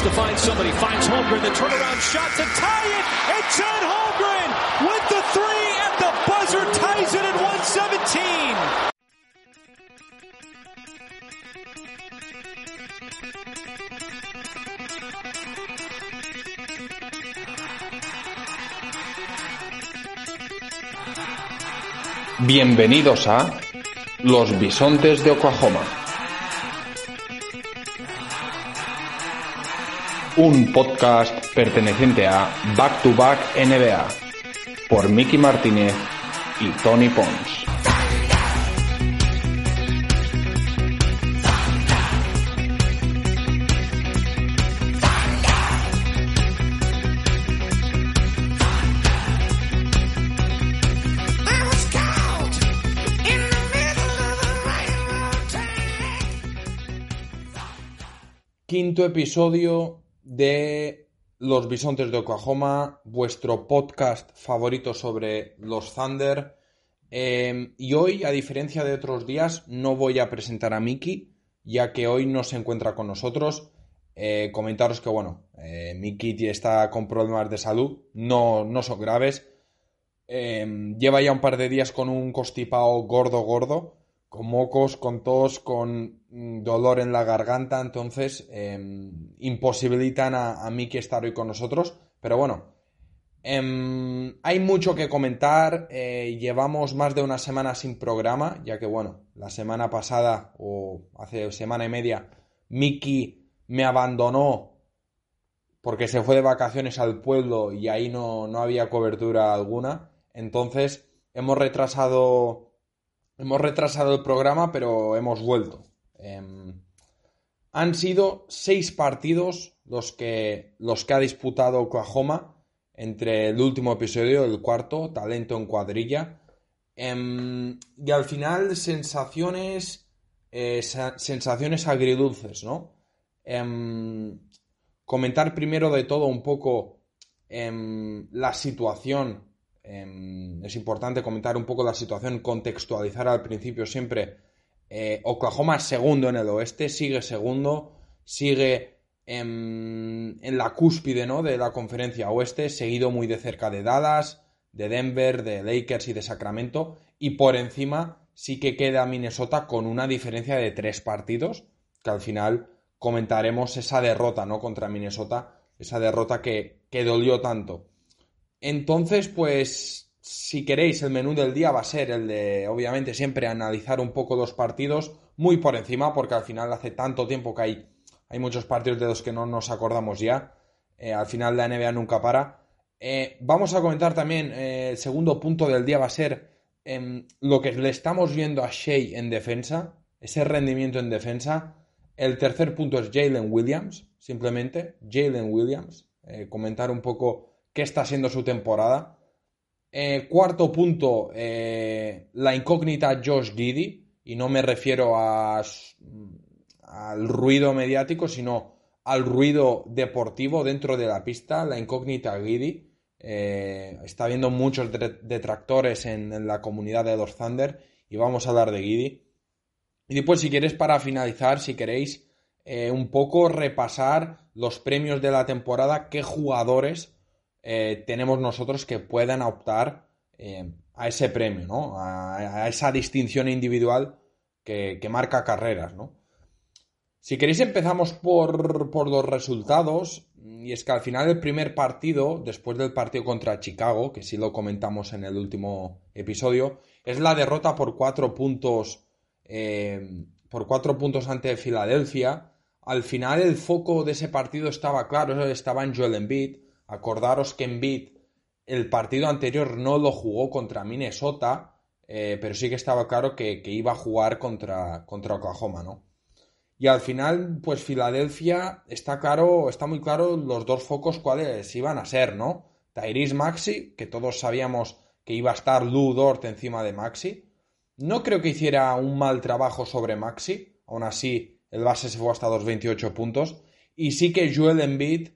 To find somebody, finds Holmgren, the turnaround shot to tie it. It's Ed Holmgren with the three at the buzzer, ties it at 117. Bienvenidos a Los Bisontes de Oklahoma. Un podcast perteneciente a Back to Back NBA por Mickey Martínez y Tony Pons. Quinto episodio de Los Bisontes de Oklahoma, vuestro podcast favorito sobre los Thunder. Eh, y hoy, a diferencia de otros días, no voy a presentar a Mickey, ya que hoy no se encuentra con nosotros. Eh, comentaros que, bueno, eh, Mickey está con problemas de salud, no, no son graves. Eh, lleva ya un par de días con un constipado gordo, gordo, con mocos, con tos, con dolor en la garganta, entonces eh, imposibilitan a, a Mickey estar hoy con nosotros. Pero bueno, em, hay mucho que comentar. eh, llevamos más de una semana sin programa, ya que bueno, la semana pasada o hace semana y media, Mickey me abandonó porque se fue de vacaciones al pueblo y ahí no, no había cobertura alguna. Entonces hemos retrasado Hemos retrasado el programa, pero hemos vuelto. Em, han sido seis partidos los que, los que ha disputado Oklahoma entre el último episodio, el cuarto, talento en cuadrilla. Em, y al final, sensaciones, eh, sa- sensaciones agridulces, ¿no? Em, comentar primero de todo un poco la situación es importante comentar un poco la situación, contextualizar al principio siempre. Eh, Oklahoma segundo en el oeste, sigue segundo, sigue em, en la cúspide ¿no? de la conferencia oeste, seguido muy de cerca de Dallas, de Denver, de Lakers y de Sacramento, y por encima sí que queda Minnesota con una diferencia de tres partidos, que al final comentaremos esa derrota ¿no? contra Minnesota, esa derrota que, que dolió tanto. Entonces, pues, si queréis, el menú del día va a ser el de, obviamente, siempre analizar un poco los partidos muy por encima, porque al final hace tanto tiempo que hay, hay muchos partidos de los que no nos acordamos ya. Eh, al final la NBA nunca para. Eh, vamos a comentar también, eh, el segundo punto del día va a ser em, lo que le estamos viendo a Shea en defensa, ese rendimiento en defensa. El tercer punto es Jalen Williams, simplemente, Jalen Williams. Comentar un poco qué está siendo su temporada. Eh, cuarto punto, eh, la incógnita Josh Giddy, y no me refiero a, al ruido mediático, sino al ruido deportivo dentro de la pista, la incógnita Giddy. Eh, está habiendo muchos detractores en, en, la comunidad de los Thunder y vamos a hablar de Giddy. Y después, si queréis, para finalizar, si queréis, un poco repasar los premios de la temporada, qué jugadores eh, tenemos nosotros que puedan optar eh, a ese premio, ¿no? A, esa distinción individual que, marca carreras, ¿no? Si queréis empezamos por, los resultados, y es que al final el primer partido, después del partido contra Chicago, que sí lo comentamos en el último episodio, es la derrota por cuatro puntos, eh, por cuatro puntos ante Filadelfia. Al final el foco de ese partido estaba claro, estaba en Joel Embiid, Acordaros que Embiid el partido anterior no lo jugó contra Minnesota, eh, pero sí que estaba claro que, iba a jugar contra, contra, Oklahoma, ¿no? Y al final, pues Filadelfia está claro, está muy claro los dos focos cuáles iban a ser, ¿no? Tyrese Maxi, que todos sabíamos que iba a estar Lou Dort encima de Maxi. No creo que hiciera un mal trabajo sobre Maxi, aún así el base se fue hasta los 28 puntos. Y sí que Joel Embiid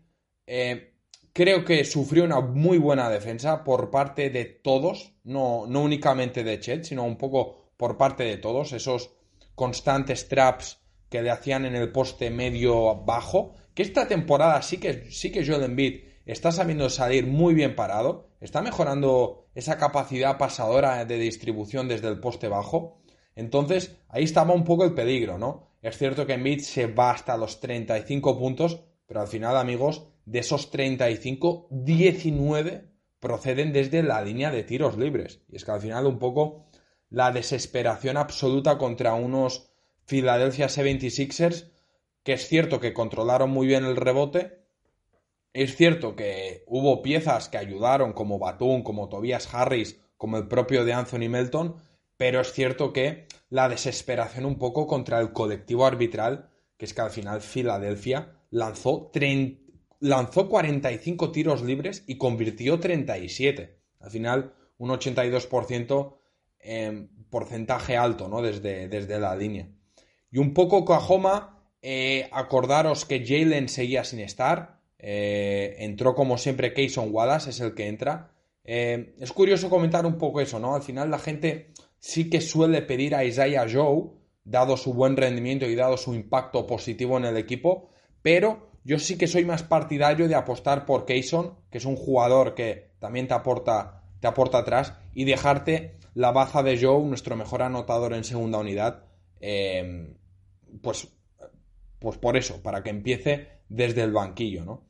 eh, creo que sufrió una muy buena defensa por parte de todos, no, no únicamente de Chet, sino un poco por parte de todos, esos constantes traps que le hacían en el poste medio bajo, que esta temporada sí que, sí que Joel Embiid está sabiendo salir muy bien parado, está mejorando esa capacidad pasadora de distribución desde el poste bajo. Entonces, ahí estaba un poco el peligro, ¿no? Es cierto que Embiid se va hasta los 35 puntos, pero al final, amigos, de esos 35, 19 proceden desde la línea de tiros libres. Y es que al final un poco la desesperación absoluta contra unos Philadelphia 76ers, que es cierto que controlaron muy bien el rebote, es cierto que hubo piezas que ayudaron, como Batum, como Tobias Harris, como el propio de Anthony Melton, pero es cierto que la desesperación un poco contra el colectivo arbitral, que es que al final Filadelfia lanzó, lanzó 45 tiros libres y convirtió 37. Al final, un 82% en porcentaje alto, ¿no? Desde, desde la línea. Y un poco Oklahoma, eh, acordaros que Jalen seguía sin estar. Eh, entró como siempre Keyson Wallace, es el que entra. Eh, es curioso comentar un poco eso, ¿no? Al final la gente sí que suele pedir a Isaiah Joe, dado su buen rendimiento y dado su impacto positivo en el equipo, pero yo sí que soy más partidario de apostar por Keyson, que es un jugador que también te aporta, te aporta atrás, y dejarte la baza de Joe, nuestro mejor anotador en segunda unidad, pues, pues por eso, para que empiece desde el banquillo, ¿no?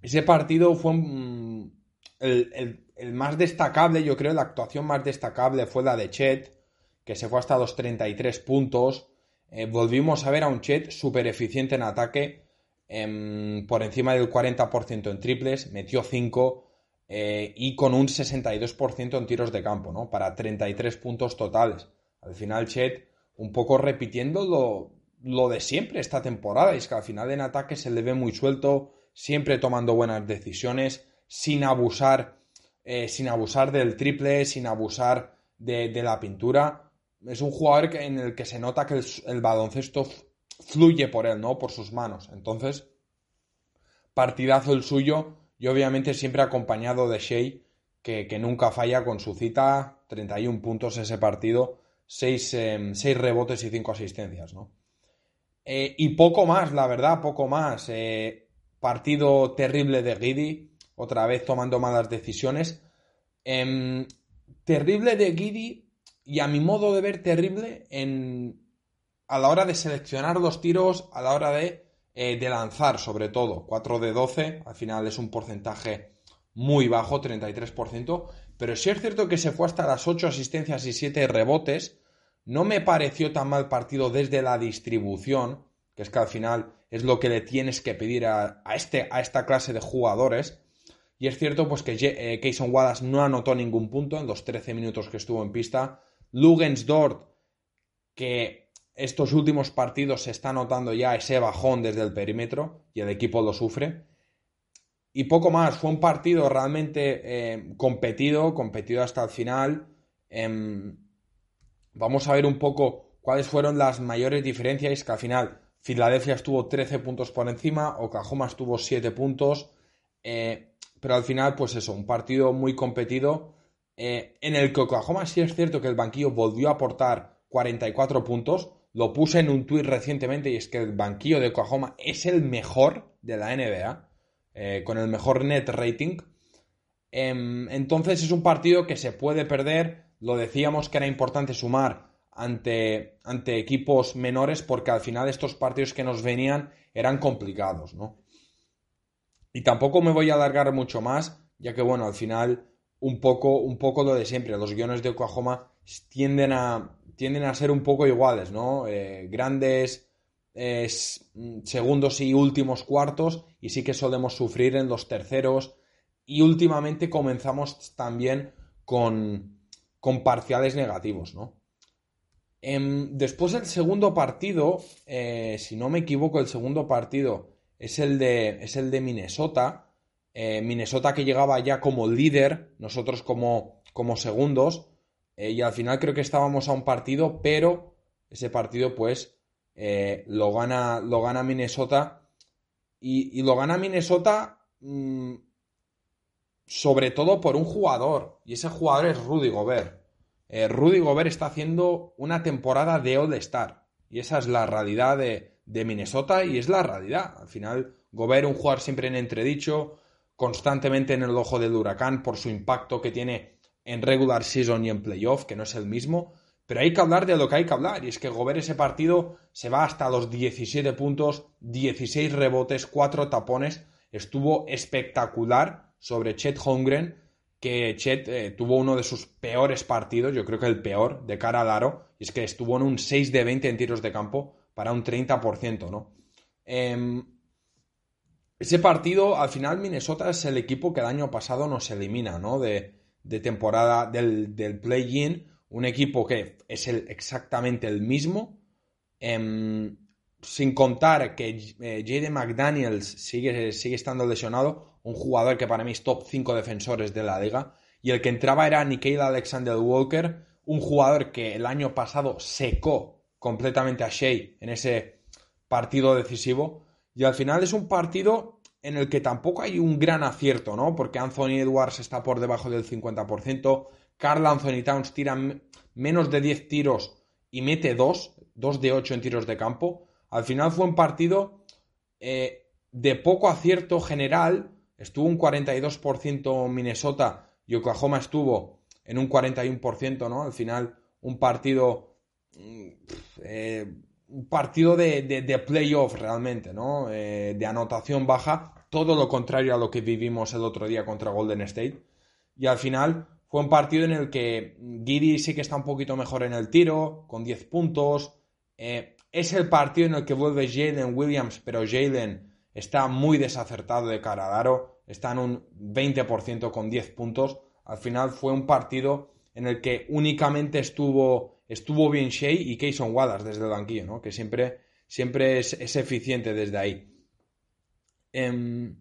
Ese partido fue mm, el, más destacable, yo creo, la actuación más destacable fue la de Chet, que se fue hasta los 33 puntos. Eh, volvimos a ver a un Chet súper eficiente en ataque, em, por encima del 40% en triples, metió 5 eh, y con un 62% en tiros de campo, ¿no? Para 33 puntos totales. Al final, Chet un poco repitiendo lo, de siempre esta temporada. Es que al final en ataque se le ve muy suelto, siempre tomando buenas decisiones, sin abusar, eh, sin abusar del triple, sin abusar de, la pintura. Es un jugador en el que se nota que el, baloncesto fluye por él, ¿no? Por sus manos. Entonces, partidazo el suyo y obviamente siempre acompañado de Shea, que, que nunca falla con su cita, 31 puntos ese partido 6 em, rebotes y 5 asistencias, ¿no? Eh, y poco más, la verdad, poco más. Eh, partido terrible de Giddy, otra vez tomando malas decisiones. Em, terrible de Giddy y a mi modo de ver terrible en, a la hora de seleccionar los tiros, a la hora de, eh, lanzar sobre todo. 4 de 12, al final es un porcentaje muy bajo, 33%, pero si es cierto que se fue hasta las 8 asistencias y 7 rebotes. No me pareció tan mal partido desde la distribución, que es que al final es lo que le tienes que pedir a, este, a esta clase de jugadores. Y es cierto pues que eh, Keyson Wallace no anotó ningún punto en los 13 minutos que estuvo en pista. Lugensdort, que estos últimos partidos se está notando ya ese bajón desde el perímetro y el equipo lo sufre. Y poco más, fue un partido realmente eh, competido, competido hasta el final. Em, vamos a ver un poco cuáles fueron las mayores diferencias, que al final Filadelfia estuvo 13 puntos por encima, Oklahoma estuvo 7 puntos, eh, pero al final, pues eso, un partido muy competido, eh, en el que Oklahoma sí es cierto que el banquillo volvió a aportar 44 puntos, lo puse en un tuit recientemente y es que el banquillo de Oklahoma es el mejor de la NBA. Eh, con el mejor net rating. Em, entonces es un partido que se puede perder. Lo decíamos que era importante sumar ante, ante equipos menores porque al final estos partidos que nos venían eran complicados, ¿no? Y tampoco me voy a alargar mucho más, ya que bueno, al final un poco, un poco lo de siempre. Los guiones de Oklahoma tienden a, tienden a ser un poco iguales, ¿no? Eh, grandes es, mm, segundos y últimos cuartos y sí que solemos sufrir en los terceros y últimamente comenzamos también con, con parciales negativos, ¿no? Em, después del segundo partido, eh, si no me equivoco, el segundo partido es el de, es el de Minnesota. Eh, Minnesota que llegaba ya como líder, nosotros como, como segundos. Eh, y al final creo que estábamos a un partido, pero ese partido pues lo, gana, lo gana Minnesota. Y, lo gana Minnesota mm, sobre todo por un jugador. Y ese jugador es Rudy Gobert. Eh, Rudy Gobert está haciendo una temporada de All-Star. Y esa es la realidad de, Minnesota y es la realidad. Al final, Gobert, un jugador siempre en entredicho, constantemente en el ojo del huracán por su impacto que tiene en regular season y en playoff, que no es el mismo. Pero hay que hablar de lo que hay que hablar. Y es que Gobert ese partido se va hasta los 17 puntos, 16 rebotes, 4 tapones. Estuvo espectacular sobre Chet Holmgren que Chet eh, tuvo uno de sus peores partidos, yo creo que el peor, de cara al aro, y es que estuvo en un 6 de 20 en tiros de campo para un 30%, ¿no? Em, ese partido, al final, Minnesota es el equipo que el año pasado nos elimina, ¿no? De, temporada del, play-in, un equipo que es el, exactamente el mismo, em, sin contar que eh, McDaniels sigue, sigue estando lesionado, un jugador que para mí es top 5 defensores de la liga. Y el que entraba era Nikhil Alexander Walker, un jugador que el año pasado secó completamente a Shea en ese partido decisivo. Y al final es un partido en el que tampoco hay un gran acierto, ¿no? Porque Anthony Edwards está por debajo del 50%, Carl Anthony Towns tira menos de 10 tiros y mete 2, 2 de 8 en tiros de campo. Al final fue un partido eh, de poco acierto general, estuvo un 42% Minnesota y Oklahoma estuvo en un 41%, ¿no? Al final, un partido. Mm, eh, un partido de, de, playoff realmente, ¿no? Eh, de anotación baja, todo lo contrario a lo que vivimos el otro día contra Golden State. Y al final fue un partido en el que Giri sí que está un poquito mejor en el tiro, con 10 puntos. Eh, es el partido en el que vuelve Jalen Williams, pero Jalen está muy desacertado de cara está en un 20% con 10 puntos. Al final fue un partido en el que únicamente estuvo, estuvo bien Shea y Kayson Wallace desde el banquillo, ¿no? que siempre, siempre es, eficiente desde ahí. Em,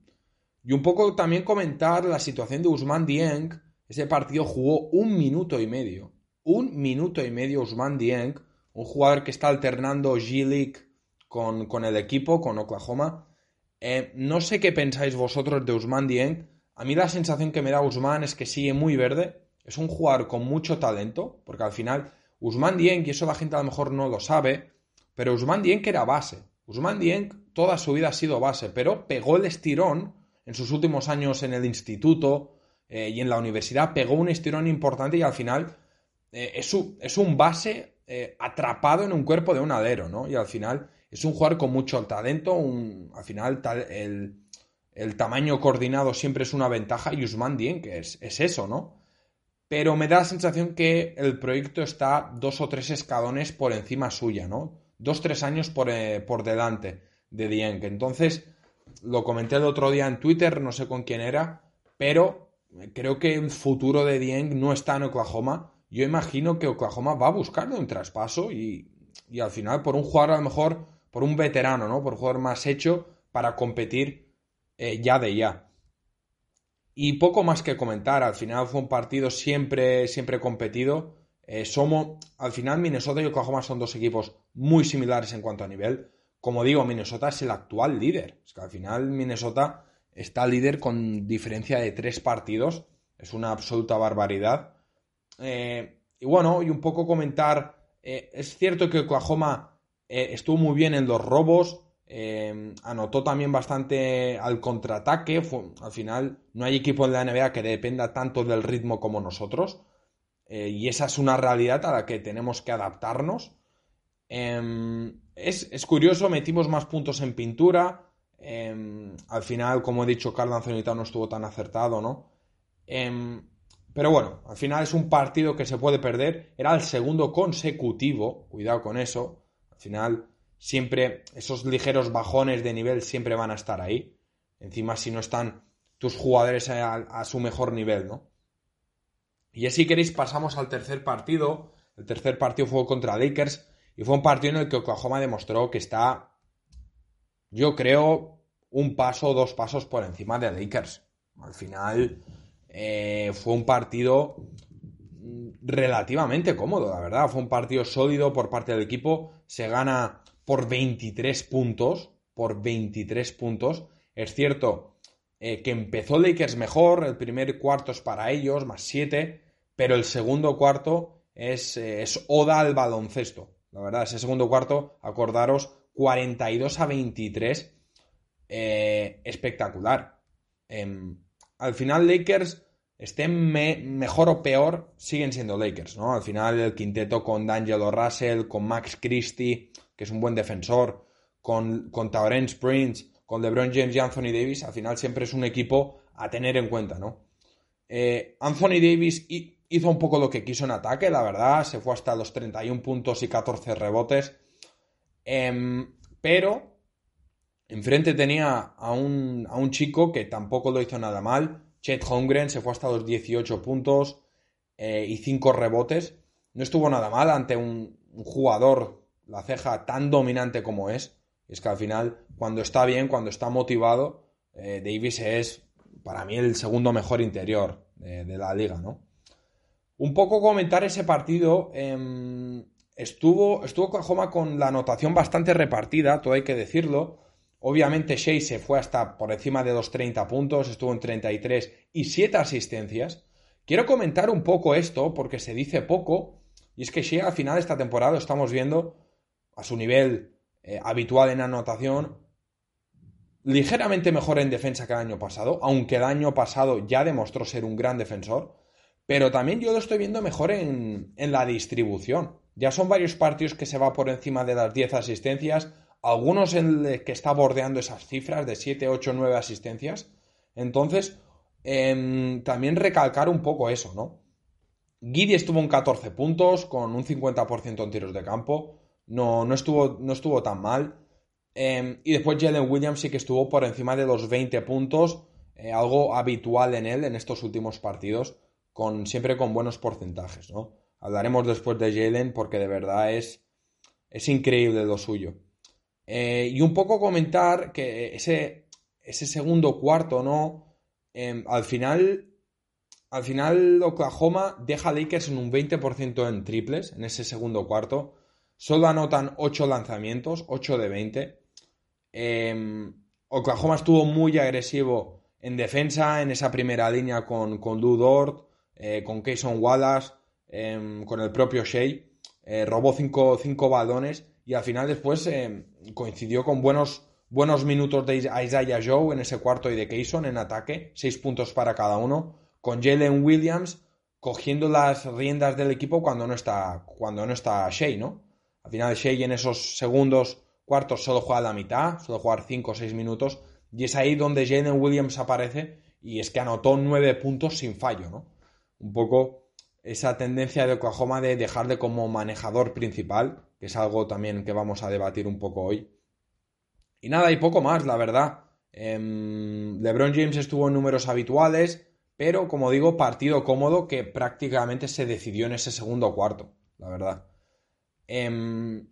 y un poco también comentar la situación de Usman Dieng. Ese partido jugó un minuto y medio. Un minuto y medio Usman Dieng, un jugador que está alternando G-League con, con el equipo, con Oklahoma eh, no sé qué pensáis vosotros de Usman Dieng. A mí la sensación que me da Usman es que sigue muy verde. Es un jugador con mucho talento, porque al final Usman Dieng, y eso la gente a lo mejor no lo sabe, pero Usman Dieng era base. Usman Dieng toda su vida ha sido base, pero pegó el estirón en sus últimos años en el instituto eh, y en la universidad, pegó un estirón importante y al final eh, es, es, un base atrapado en un cuerpo de un alero, ¿no? Y al final es un jugador con mucho talento, al final el, tamaño coordinado siempre es una ventaja y Usman Dien, que es, eso, ¿no? Pero me da la sensación que el proyecto está dos o tres escalones por encima suya, ¿no? Dos, tres años por, eh, por delante de Dien. Entonces, lo comenté el otro día en Twitter, no sé con quién era, pero creo que el futuro de Dien no está en Oklahoma. Yo imagino que Oklahoma va a buscarle un traspaso y, y al final por un jugador a lo mejor por un veterano, ¿no? Por un jugador más hecho para competir eh, ya de ya. Y poco más que comentar, al final fue un partido siempre, siempre competido. Eh, somos, al final Minnesota y Oklahoma son dos equipos muy similares en cuanto a nivel. Como digo, Minnesota es el actual líder. Es que al final Minnesota está líder con diferencia de tres partidos. Es una absoluta barbaridad. Eh, y bueno, y un poco comentar, es cierto que Oklahoma eh, estuvo muy bien en los robos, eh, anotó también bastante al contraataque. al final, no hay equipo en la NBA que dependa tanto del ritmo como nosotros. Eh, y esa es una realidad a la que tenemos que adaptarnos. Em, es, curioso, metimos más puntos en pintura. Em, al final, como he dicho, Carl Anthony no estuvo tan acertado, ¿no? Em, pero bueno, al final es un partido que se puede perder. Era el segundo consecutivo, cuidado con eso. Al final, siempre esos ligeros bajones de nivel siempre van a estar ahí. Encima, si no están tus jugadores a, su mejor nivel, ¿no? Y así queréis, pasamos al tercer partido. El tercer partido fue contra Lakers y fue un partido en el que Oklahoma demostró que está, yo creo, un paso o dos pasos por encima de Lakers. Al final eh, fue un partido relativamente cómodo, la verdad. Fue un partido sólido por parte del equipo. Se gana por 23 puntos. Por 23 puntos. Es cierto eh, que empezó Lakers mejor. El primer cuarto es para ellos, más 7. Pero el segundo cuarto es, eh, es oda al baloncesto. La verdad, ese segundo cuarto, acordaros, 42 a 23. Eh, espectacular. Em, al final, Lakers estén mejor o peor, siguen siendo Lakers, ¿no? Al final el quinteto con D'Angelo Russell, con Max Christie, que es un buen defensor, con, con Tauren Prince, con LeBron James y Anthony Davis, al final siempre es un equipo a tener en cuenta, ¿no? Eh, Anthony Davis hizo un poco lo que quiso en ataque, la verdad, se fue hasta los 31 puntos y 14 rebotes, em, pero enfrente tenía a un, a un chico que tampoco lo hizo nada mal, Chet Holmgren se fue hasta los 18 puntos eh, y 5 rebotes. No estuvo nada mal ante un, jugador, la ceja, tan dominante como es. Es que al final, cuando está bien, cuando está motivado, eh, Davis es para mí el segundo mejor interior de, la liga, ¿no? Un poco comentar ese partido. Em, estuvo, estuvo Oklahoma con la anotación bastante repartida, todo hay que decirlo. Obviamente Shea se fue hasta por encima de los 30 puntos, estuvo en 33 y 7 asistencias. Quiero comentar un poco esto porque se dice poco y es que Shea al final de esta temporada estamos viendo a su nivel eh, habitual en anotación ligeramente mejor en defensa que el año pasado, aunque el año pasado ya demostró ser un gran defensor, pero también yo lo estoy viendo mejor en, en la distribución. Ya son varios partidos que se va por encima de las 10 asistencias, algunos en el que está bordeando esas cifras de 7, 8, 9 asistencias. Entonces, em, también recalcar un poco eso, ¿no? Giddy estuvo en 14 puntos, con un 50% en tiros de campo. No, no, estuvo, no estuvo tan mal. Em, y después Jalen Williams sí que estuvo por encima de los 20 puntos, eh, algo habitual en él en estos últimos partidos, con, siempre con buenos porcentajes, ¿no? Hablaremos después de Jalen porque de verdad es, es increíble lo suyo. Eh, y un poco comentar que ese, ese segundo cuarto, ¿no? Em, al final, al final Oklahoma deja a Lakers en un 20% en triples en ese segundo cuarto. Solo anotan 8 lanzamientos, 8 de 20. Em, Oklahoma estuvo muy agresivo en defensa en esa primera línea con, con Dort, eh, con Kayson Wallace, em, con el propio Shea. Eh, robó 5 balones y al final después eh, coincidió con buenos, buenos minutos de Isaiah Joe en ese cuarto y de Kayson en ataque, seis puntos para cada uno, con Jalen Williams cogiendo las riendas del equipo cuando no está, cuando no está Shea, ¿no? Al final Shea en esos segundos cuartos solo juega la mitad, solo jugar cinco o seis minutos, y es ahí donde Jalen Williams aparece y es que anotó nueve puntos sin fallo, ¿no? Un poco esa tendencia de Oklahoma de dejarle como manejador principal que es algo también que vamos a debatir un poco hoy. Y nada, y poco más, la verdad. Em, LeBron James estuvo en números habituales, pero como digo, partido cómodo que prácticamente se decidió en ese segundo cuarto, la verdad. Em,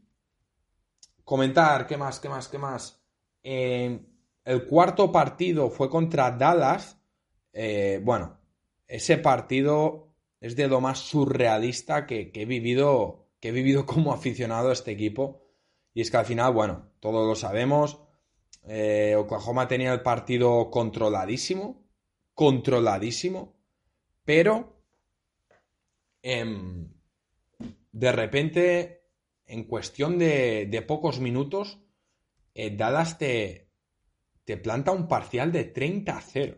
comentar, ¿qué más? ¿Qué más? ¿Qué más? Em, el cuarto partido fue contra Dallas. Eh, bueno, ese partido es de lo más surrealista que he vivido he vivido como aficionado a este equipo. Y es que al final, bueno, todos lo sabemos. Eh, Oklahoma tenía el partido controladísimo. Controladísimo. Pero em, de repente, en cuestión de, pocos minutos, eh, Dallas te, te planta un parcial de 30 a 0.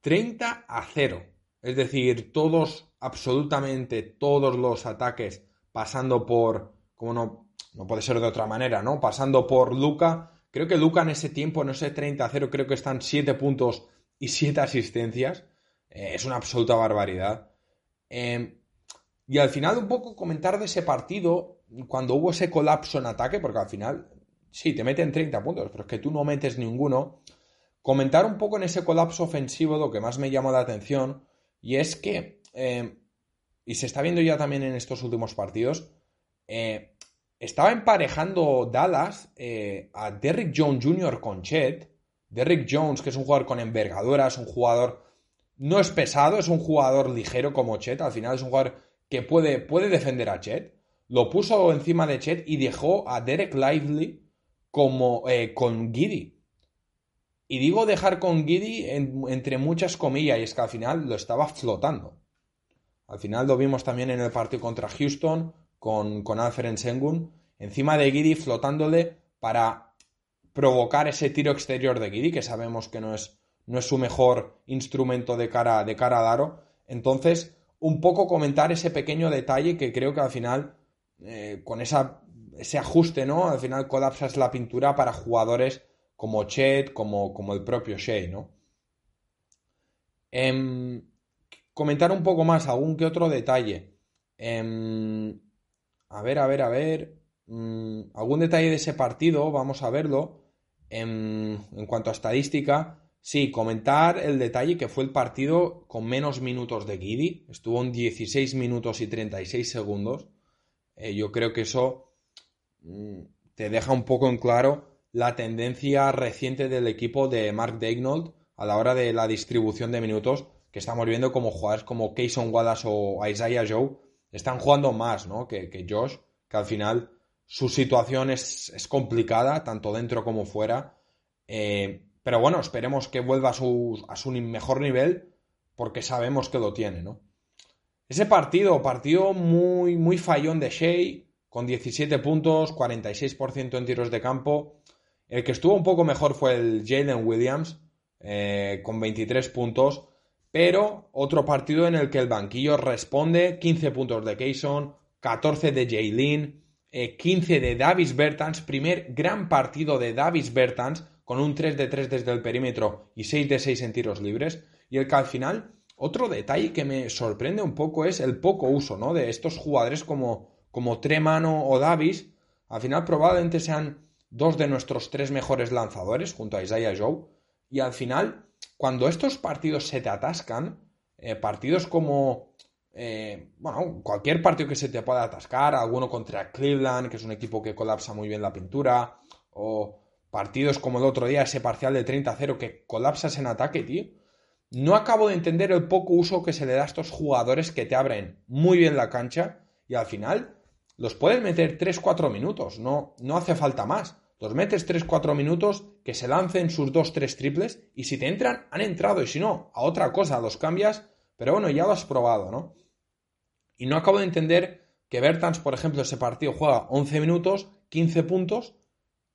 30 a 0. Es decir, todos, absolutamente todos los ataques pasando por, como no, no puede ser de otra manera, ¿no? Pasando por Luca. Creo que Luca en ese tiempo, no sé, 30-0, creo que están 7 puntos y 7 asistencias. Eh, es una absoluta barbaridad. Em, y al final un poco comentar de ese partido, cuando hubo ese colapso en ataque, porque al final, sí, te meten 30 puntos, pero es que tú no metes ninguno. Comentar un poco en ese colapso ofensivo lo que más me llamó la atención y es que eh, y se está viendo ya también en estos últimos partidos, eh, estaba emparejando Dallas eh, a Derrick Jones Jr. con Chet. Derrick Jones, que es un jugador con envergadura, es un jugador. No es pesado, es un jugador ligero como Chet. Al final es un jugador que puede, puede defender a Chet. Lo puso encima de Chet y dejó a Derek Lively como, eh, con Giddy. Y digo dejar con Giddy entre muchas comillas, y es que al final lo estaba flotando. Al final lo vimos también en el partido contra Houston con, con Alfred Sengun, encima de Giddy flotándole para provocar ese tiro exterior de Giddy, que sabemos que no es, no es su mejor instrumento de cara, de cara a aro. Entonces, un poco comentar ese pequeño detalle que creo que al final, eh, con esa, ese ajuste, ¿no? Al final colapsas la pintura para jugadores como Chet, como, como el propio Shea, ¿no? Em, comentar un poco más, algún que otro detalle. Em, a ver, a ver, a ver. Mm, algún detalle de ese partido, vamos a verlo. Em, en, cuanto a estadística, sí, comentar el detalle que fue el partido con menos minutos de Giddy. Estuvo en 16 minutos y 36 segundos. Eh, yo creo que eso mm, te deja un poco en claro la tendencia reciente del equipo de Mark Dagnold a la hora de la distribución de minutos, que estamos viendo como jugadores como Kayson Wallace o Isaiah Joe están jugando más ¿no? que, Josh, que al final su situación es, complicada, tanto dentro como fuera. Eh, pero bueno, esperemos que vuelva a su, a su, mejor nivel, porque sabemos que lo tiene, ¿no? Ese partido, partido muy, muy fallón de Shea, con 17 puntos, 46% en tiros de campo. El que estuvo un poco mejor fue el Jalen Williams, eh, con 23 puntos. Pero otro partido en el que el banquillo responde, 15 puntos de Kayson, 14 de Jalen, 15 eh, de Davis Bertans, primer gran partido de Davis Bertans, con un 3 de 3 desde el perímetro y 6 de 6 en tiros libres. Y el que al final, otro detalle que me sorprende un poco es el poco uso ¿no? de estos jugadores como, como Tremano o Davis. Al final probablemente sean dos de nuestros tres mejores lanzadores junto a Isaiah Joe. Y al final, cuando estos partidos se te atascan, eh, partidos como, eh, bueno, cualquier partido que se te pueda atascar, alguno contra Cleveland, que es un equipo que colapsa muy bien la pintura, o partidos como el otro día, ese parcial de 30-0 que colapsas en ataque, tío. No acabo de entender el poco uso que se le da a estos jugadores que te abren muy bien la cancha y al final los puedes meter 3-4 minutos, no, no hace falta más. Los metes 3-4 minutos, que se lancen sus 2-3 triples y si te entran, han entrado y si no, a otra cosa, los cambias, pero bueno, ya lo has probado, ¿no? Y no acabo de entender que Bertans, por ejemplo, ese partido juega 11 minutos, 15 puntos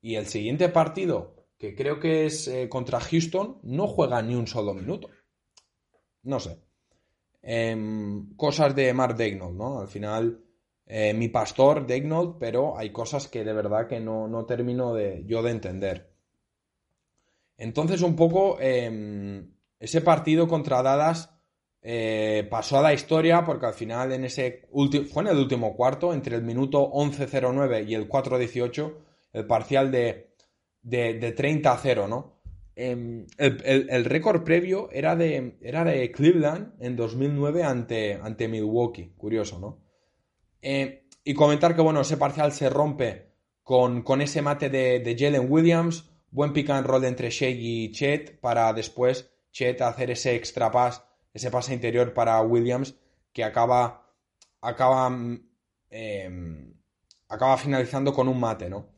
y el siguiente partido, que creo que es eh, contra Houston, no juega ni un solo minuto. No sé. Em, cosas de Mark Degnold, ¿no? Al final eh, mi pastor Degnold, pero hay cosas que de verdad que no, termino de, yo de entender. Entonces, un poco, em, ese partido contra Dallas eh, pasó a la historia porque al final en ese fue en el último cuarto, entre el minuto 11.09 y el 4.18, el parcial de, de, 30 a 0, ¿no? Em, el, récord previo era de, era de Cleveland en 2009 ante, ante Milwaukee, curioso, ¿no? Eh, y comentar que, bueno, ese parcial se rompe con, ese mate de, Jalen Williams, buen pick and roll entre Shea y Chet para después Chet hacer ese extra pass, ese pase interior para Williams que acaba, acaba, em, acaba finalizando con un mate, ¿no?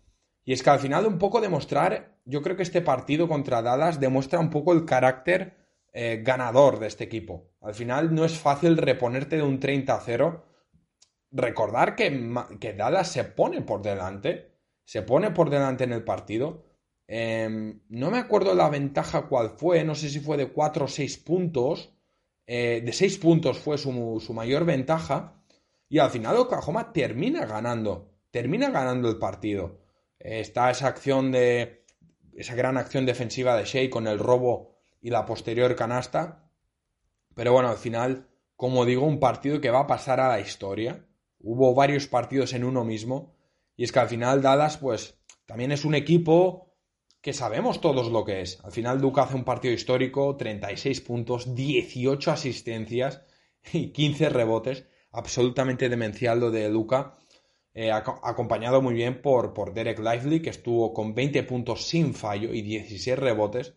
Y es que al final un poco demostrar, yo creo que este partido contra Dallas demuestra un poco el carácter eh, ganador de este equipo. Al final no es fácil reponerte de un 30 a 0 recordar que, que Dallas se pone por delante, se pone por delante en el partido. Em, no me acuerdo la ventaja cuál fue, no sé si fue de 4 o 6 puntos. Eh, de 6 puntos fue su, su, mayor ventaja. Y al final Oklahoma termina ganando, termina ganando el partido. Está esa acción de. esa gran acción defensiva de Shea con el robo y la posterior canasta. Pero bueno, al final, como digo, un partido que va a pasar a la historia hubo varios partidos en uno mismo. Y es que al final Dallas, pues, también es un equipo que sabemos todos lo que es. Al final Duke hace un partido histórico, 36 puntos, 18 asistencias y 15 rebotes. absolutamente demencial lo de Luca, eh, acompañado muy bien por, por Derek Lively, que estuvo con 20 puntos sin fallo y 16 rebotes.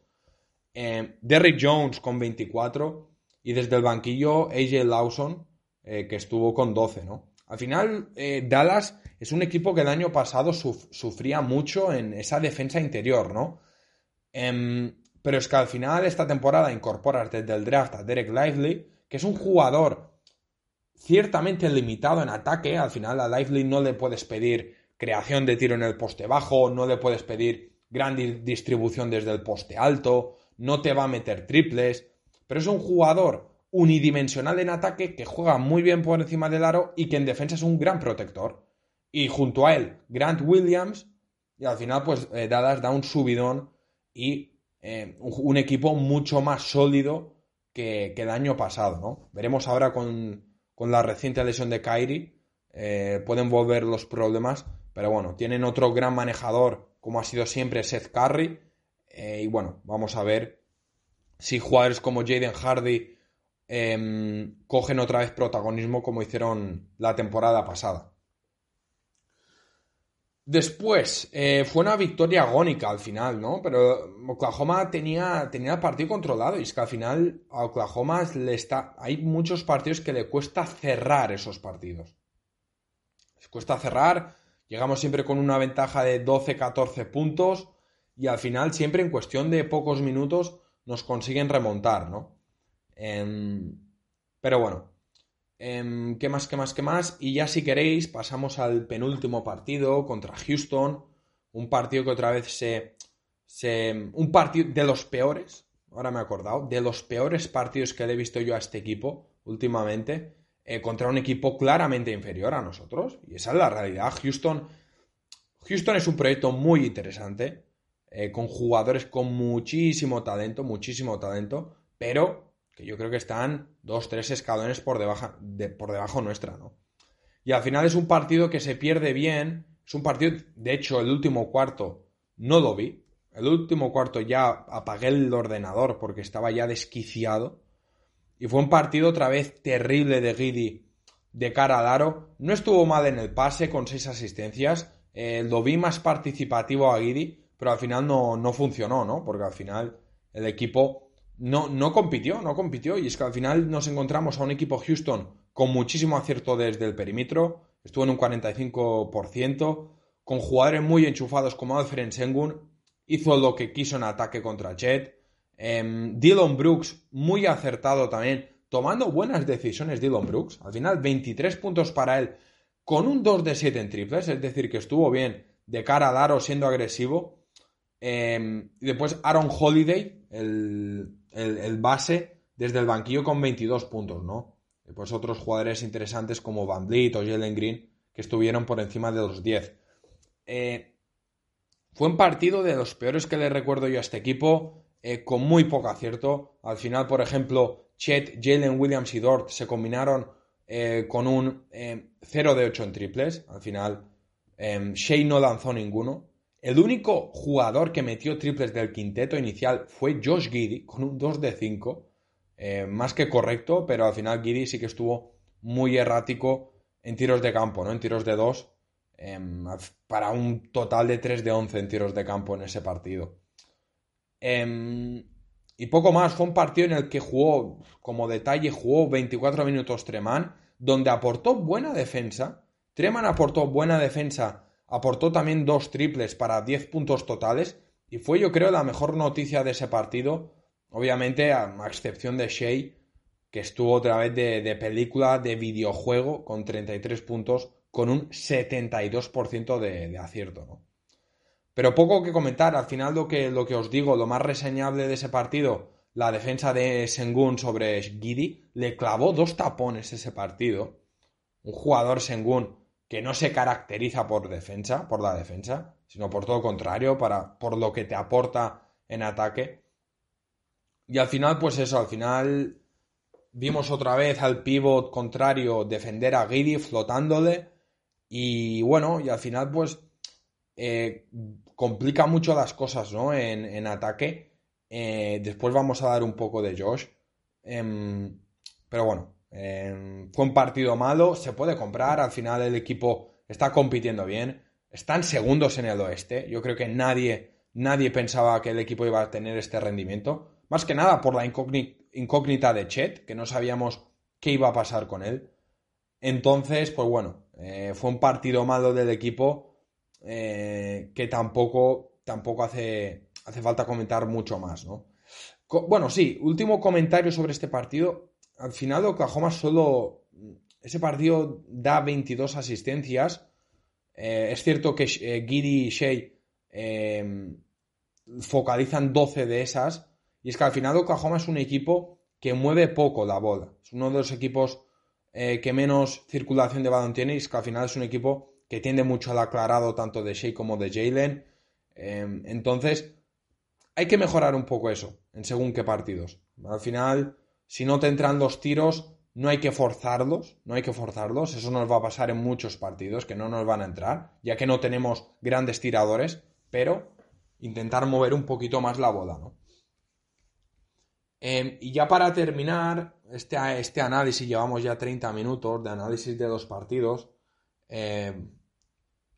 Eh, Derrick Jones con 24 y desde el banquillo AJ Lawson, eh, que estuvo con 12, ¿no? Al final, eh, Dallas es un equipo que el año pasado sufría mucho en esa defensa interior, ¿no? Em, pero es que al final esta temporada incorporas desde el draft a Derek Lively, que es un jugador ciertamente limitado en ataque. Al final a Lively no le puedes pedir creación de tiro en el poste bajo, no le puedes pedir gran distribución desde el poste alto, no te va a meter triples, pero es un jugador unidimensional en ataque que juega muy bien por encima del aro y que en defensa es un gran protector. Y junto a él, Grant Williams, y al final pues eh, Dallas da un subidón y eh, un equipo mucho más sólido que, el año pasado, ¿no? Veremos ahora con, la reciente lesión de Kyrie, eh, pueden volver los problemas, pero bueno, tienen otro gran manejador, como ha sido siempre Seth Curry, y bueno, vamos a ver si jugadores como Jaden Hardy em, cogen otra vez protagonismo como hicieron la temporada pasada. Después, eh, fue una victoria agónica al final, ¿no? Pero Oklahoma tenía, tenía el partido controlado y es que al final a Oklahoma le está... Hay muchos partidos que le cuesta cerrar esos partidos. Les cuesta cerrar, llegamos siempre con una ventaja de 12-14 puntos y al final siempre en cuestión de pocos minutos nos consiguen remontar, ¿no? Em, pero bueno, Em, ¿Qué más, qué más, qué más? Y ya si queréis, pasamos al penúltimo partido contra Houston. Un partido que otra vez se, Un partido de los peores, ahora me he acordado, de los peores partidos que le he visto yo a este equipo últimamente, eh, contra un equipo claramente inferior a nosotros. Y esa es la realidad. Houston, Houston es un proyecto muy interesante, eh, con jugadores con muchísimo talento, muchísimo talento, pero que yo creo que están dos, tres escalones por debajo, de, por debajo nuestra, ¿no? Y al final es un partido que se pierde bien, es un partido, de hecho, el último cuarto no lo vi, el último cuarto ya apagué el ordenador porque estaba ya desquiciado, y fue un partido otra vez terrible de Giddy de cara al aro, no estuvo mal en el pase con seis asistencias, eh, lo más participativo a Giddy, pero al final no, no funcionó, ¿no? Porque al final el equipo no, no compitió, no compitió. Y es que al final nos encontramos a un equipo Houston con muchísimo acierto desde el perímetro, estuvo en un 45%, con jugadores muy enchufados como Alfred Sengun, hizo lo que quiso en ataque contra Chet. Em, Dylan Brooks, muy acertado también, tomando buenas decisiones Dylan Brooks. Al final, 23 puntos para él, con un 2 de 7 en triples, es decir, que estuvo bien de cara al aro siendo agresivo. Em, y después Aaron Holiday, el, el, base desde el banquillo con 22 puntos, ¿no? pues otros jugadores interesantes como Van Vliet o Jalen Green que estuvieron por encima de los 10. Eh, fue un partido de los peores que le recuerdo yo a este equipo, eh, con muy poco acierto. Al final, por ejemplo, Chet, Jalen Williams y Dort se combinaron eh, con un 0 de 8 en triples. Al final, Shea no lanzó ninguno. El único jugador que metió triples del quinteto inicial fue Josh Giddy con un 2 de 5. Eh, más que correcto, pero al final Giddy sí que estuvo muy errático en tiros de campo, ¿no? En tiros de 2, em, para un total de 3 de 11 en tiros de campo en ese partido. Em, y poco más, fue un partido en el que jugó, como detalle, jugó 24 minutos Treman, donde aportó buena defensa. Treman aportó buena defensa aportó también dos triples para 10 puntos totales y fue yo creo la mejor noticia de ese partido, obviamente a, excepción de Shea, que estuvo otra vez de, película, de videojuego, con 33 puntos, con un 72% de, de, acierto, ¿no? Pero poco que comentar, al final lo que, lo que os digo, lo más reseñable de ese partido, la defensa de Sengun sobre Giri, le clavó dos tapones ese partido. Un jugador Sengun que no se caracteriza por defensa, por la defensa, sino por todo contrario, para, por lo que te aporta en ataque. Y al final, pues eso, al final vimos otra vez al pivot contrario defender a Giri flotándole. Y bueno, y al final, pues eh, complica mucho las cosas, ¿no? En, ataque. Eh, después vamos a dar un poco de Josh. Em, pero bueno, Em, fue un partido malo, se puede comprar, al final el equipo está compitiendo bien, están segundos en el oeste, yo creo que nadie, nadie pensaba que el equipo iba a tener este rendimiento, más que nada por la incógnita de Chet, que no sabíamos qué iba a pasar con él. Entonces, pues bueno, eh, fue un partido malo del equipo eh, que tampoco, tampoco hace falta comentar mucho más, ¿no? bueno, sí, último comentario sobre este partido. Al final Oklahoma solo... Ese partido da 22 asistencias. Eh, es cierto que Giddy y Shea focalizan 12 de esas. Y es que al final Oklahoma es un equipo que mueve poco la bola. Es uno de los equipos eh, que menos circulación de balón tiene y es que al final es un equipo que tiende mucho al aclarado tanto de Shea como de Jalen. Em, entonces, hay que mejorar un poco eso en según qué partidos. Al final, si no te entran los tiros, no hay que forzarlos, no hay que forzarlos. Eso nos va a pasar en muchos partidos que no nos van a entrar, ya que no tenemos grandes tiradores, pero intentar mover un poquito más la bola, ¿no? Em, y ya para terminar este, este, análisis, llevamos ya 30 minutos de análisis de dos partidos. Em,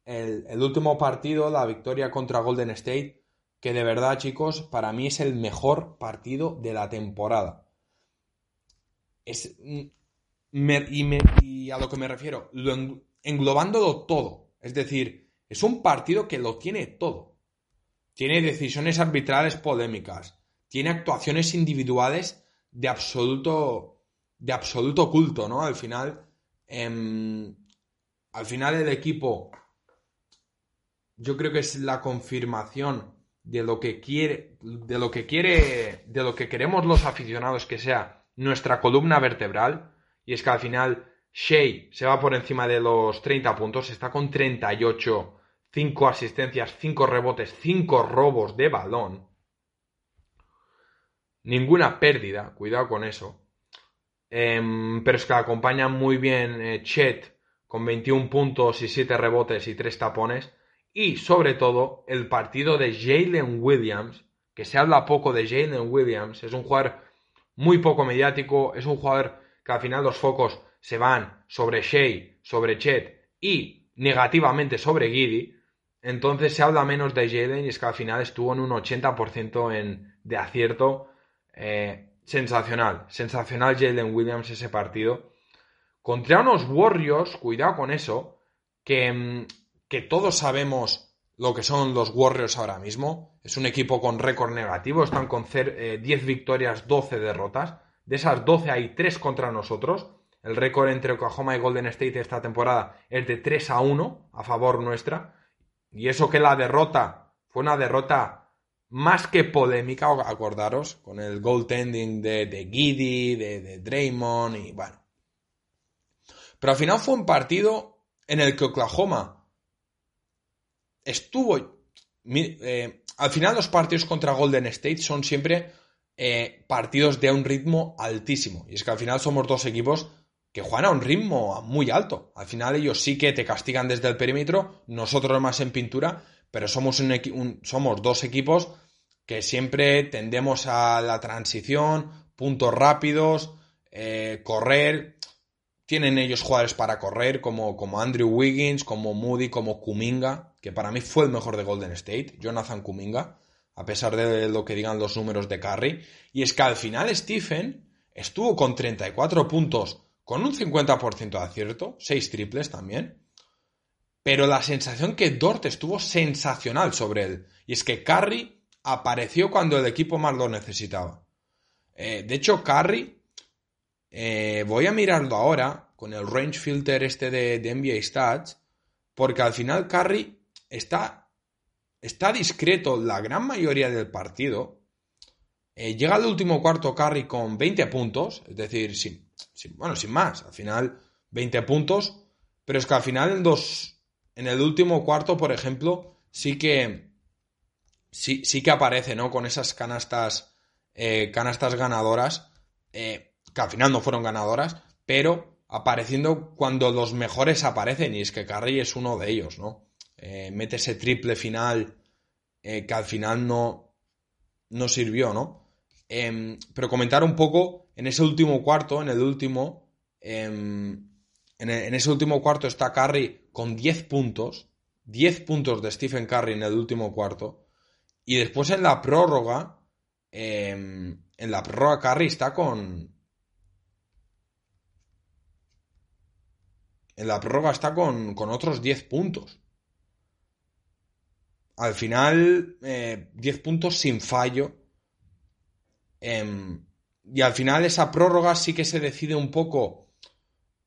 el, último partido, la victoria contra Golden State, que de verdad, chicos, para mí es el mejor partido de la temporada. Es, mm, y, a lo que me refiero, lo englobándolo todo. Es decir, es un partido que lo tiene todo. Tiene decisiones arbitrales polémicas tiene actuaciones individuales de absoluto, de absoluto culto, ¿no? Al final, em, al final el equipo, yo creo que es la confirmación de lo que quiere, de lo que quiere, de lo que queremos los aficionados que sea nuestra columna vertebral, y es que al final Shea se va por encima de los 30 puntos, está con 38, 5 asistencias, 5 rebotes, 5 robos de balón ninguna pérdida, cuidado con eso. Em, pero es que acompaña muy bien eh, Chet con 21 puntos y 7 rebotes y 3 tapones. Y sobre todo el partido de Jalen Williams, que se habla poco de Jalen Williams, es un jugador muy poco mediático, es un jugador que al final los focos se van sobre Shea, sobre Chet y negativamente sobre Giddy. Entonces se habla menos de Jalen y es que al final estuvo en un 80% en, de acierto eh, sensacional, sensacional Jalen Williams ese partido. Contra unos Warriors, cuidado con eso, que, mm, que todos sabemos lo que son los Warriors ahora mismo. Es un equipo con récord negativo, están con 10 eh, victorias, 12 derrotas. De esas 12 hay 3 contra nosotros. El récord entre Oklahoma y Golden State esta temporada es de 3 a 1 a favor nuestra. Y eso que la derrota fue una derrota más que polémica, acordaros, con el goaltending de, de Giddy, de, de Draymond y bueno. Pero al final fue un partido en el que Oklahoma estuvo... Eh, al final los partidos contra Golden State son siempre eh, partidos de un ritmo altísimo. Y es que al final somos dos equipos que juegan a un ritmo muy alto. Al final ellos sí que te castigan desde el perímetro, nosotros más en pintura, pero somos, dos equipos que siempre tendemos a la transición, puntos rápidos, eh, correr. Tienen ellos jugadores para correr, como, como Andrew Wiggins, como Moody, como Kuminga, que para mí fue el mejor de Golden State, Jonathan Kuminga, a pesar de lo que digan los números de Curry. Y es que al final Stephen estuvo con 34 puntos, con un 50% de acierto, 6 triples también. Pero la sensación que Dort estuvo sensacional sobre él. Y es que Curry apareció cuando el equipo más lo necesitaba. Eh, de hecho, Curry, eh, voy a mirarlo ahora con el range filter este de, de, NBA Stats, porque al final Curry está, está discreto la gran mayoría del partido. Eh, llega al último cuarto Curry con 20 puntos, es decir, sin, bueno, sin más, al final 20 puntos, pero es que al final en, dos, en el último cuarto, por ejemplo, sí que sí, sí que aparece, ¿no? Con esas canastas, eh, canastas ganadoras, eh, que al final no fueron ganadoras, pero apareciendo cuando los mejores aparecen, y es que Curry es uno de ellos, ¿no? Eh, mete ese triple final que al final no, no sirvió, ¿no? Em, pero comentar un poco en ese último cuarto, en el último, em, en, en, ese último cuarto está Curry con 10 puntos. 10 puntos de Stephen Curry en el último cuarto. Y después en la prórroga, em, en la prórroga Curry está con... En la prórroga está con, con otros 10 puntos. Al final, 10 eh, puntos sin fallo. Em, y al final esa prórroga sí que se decide un poco.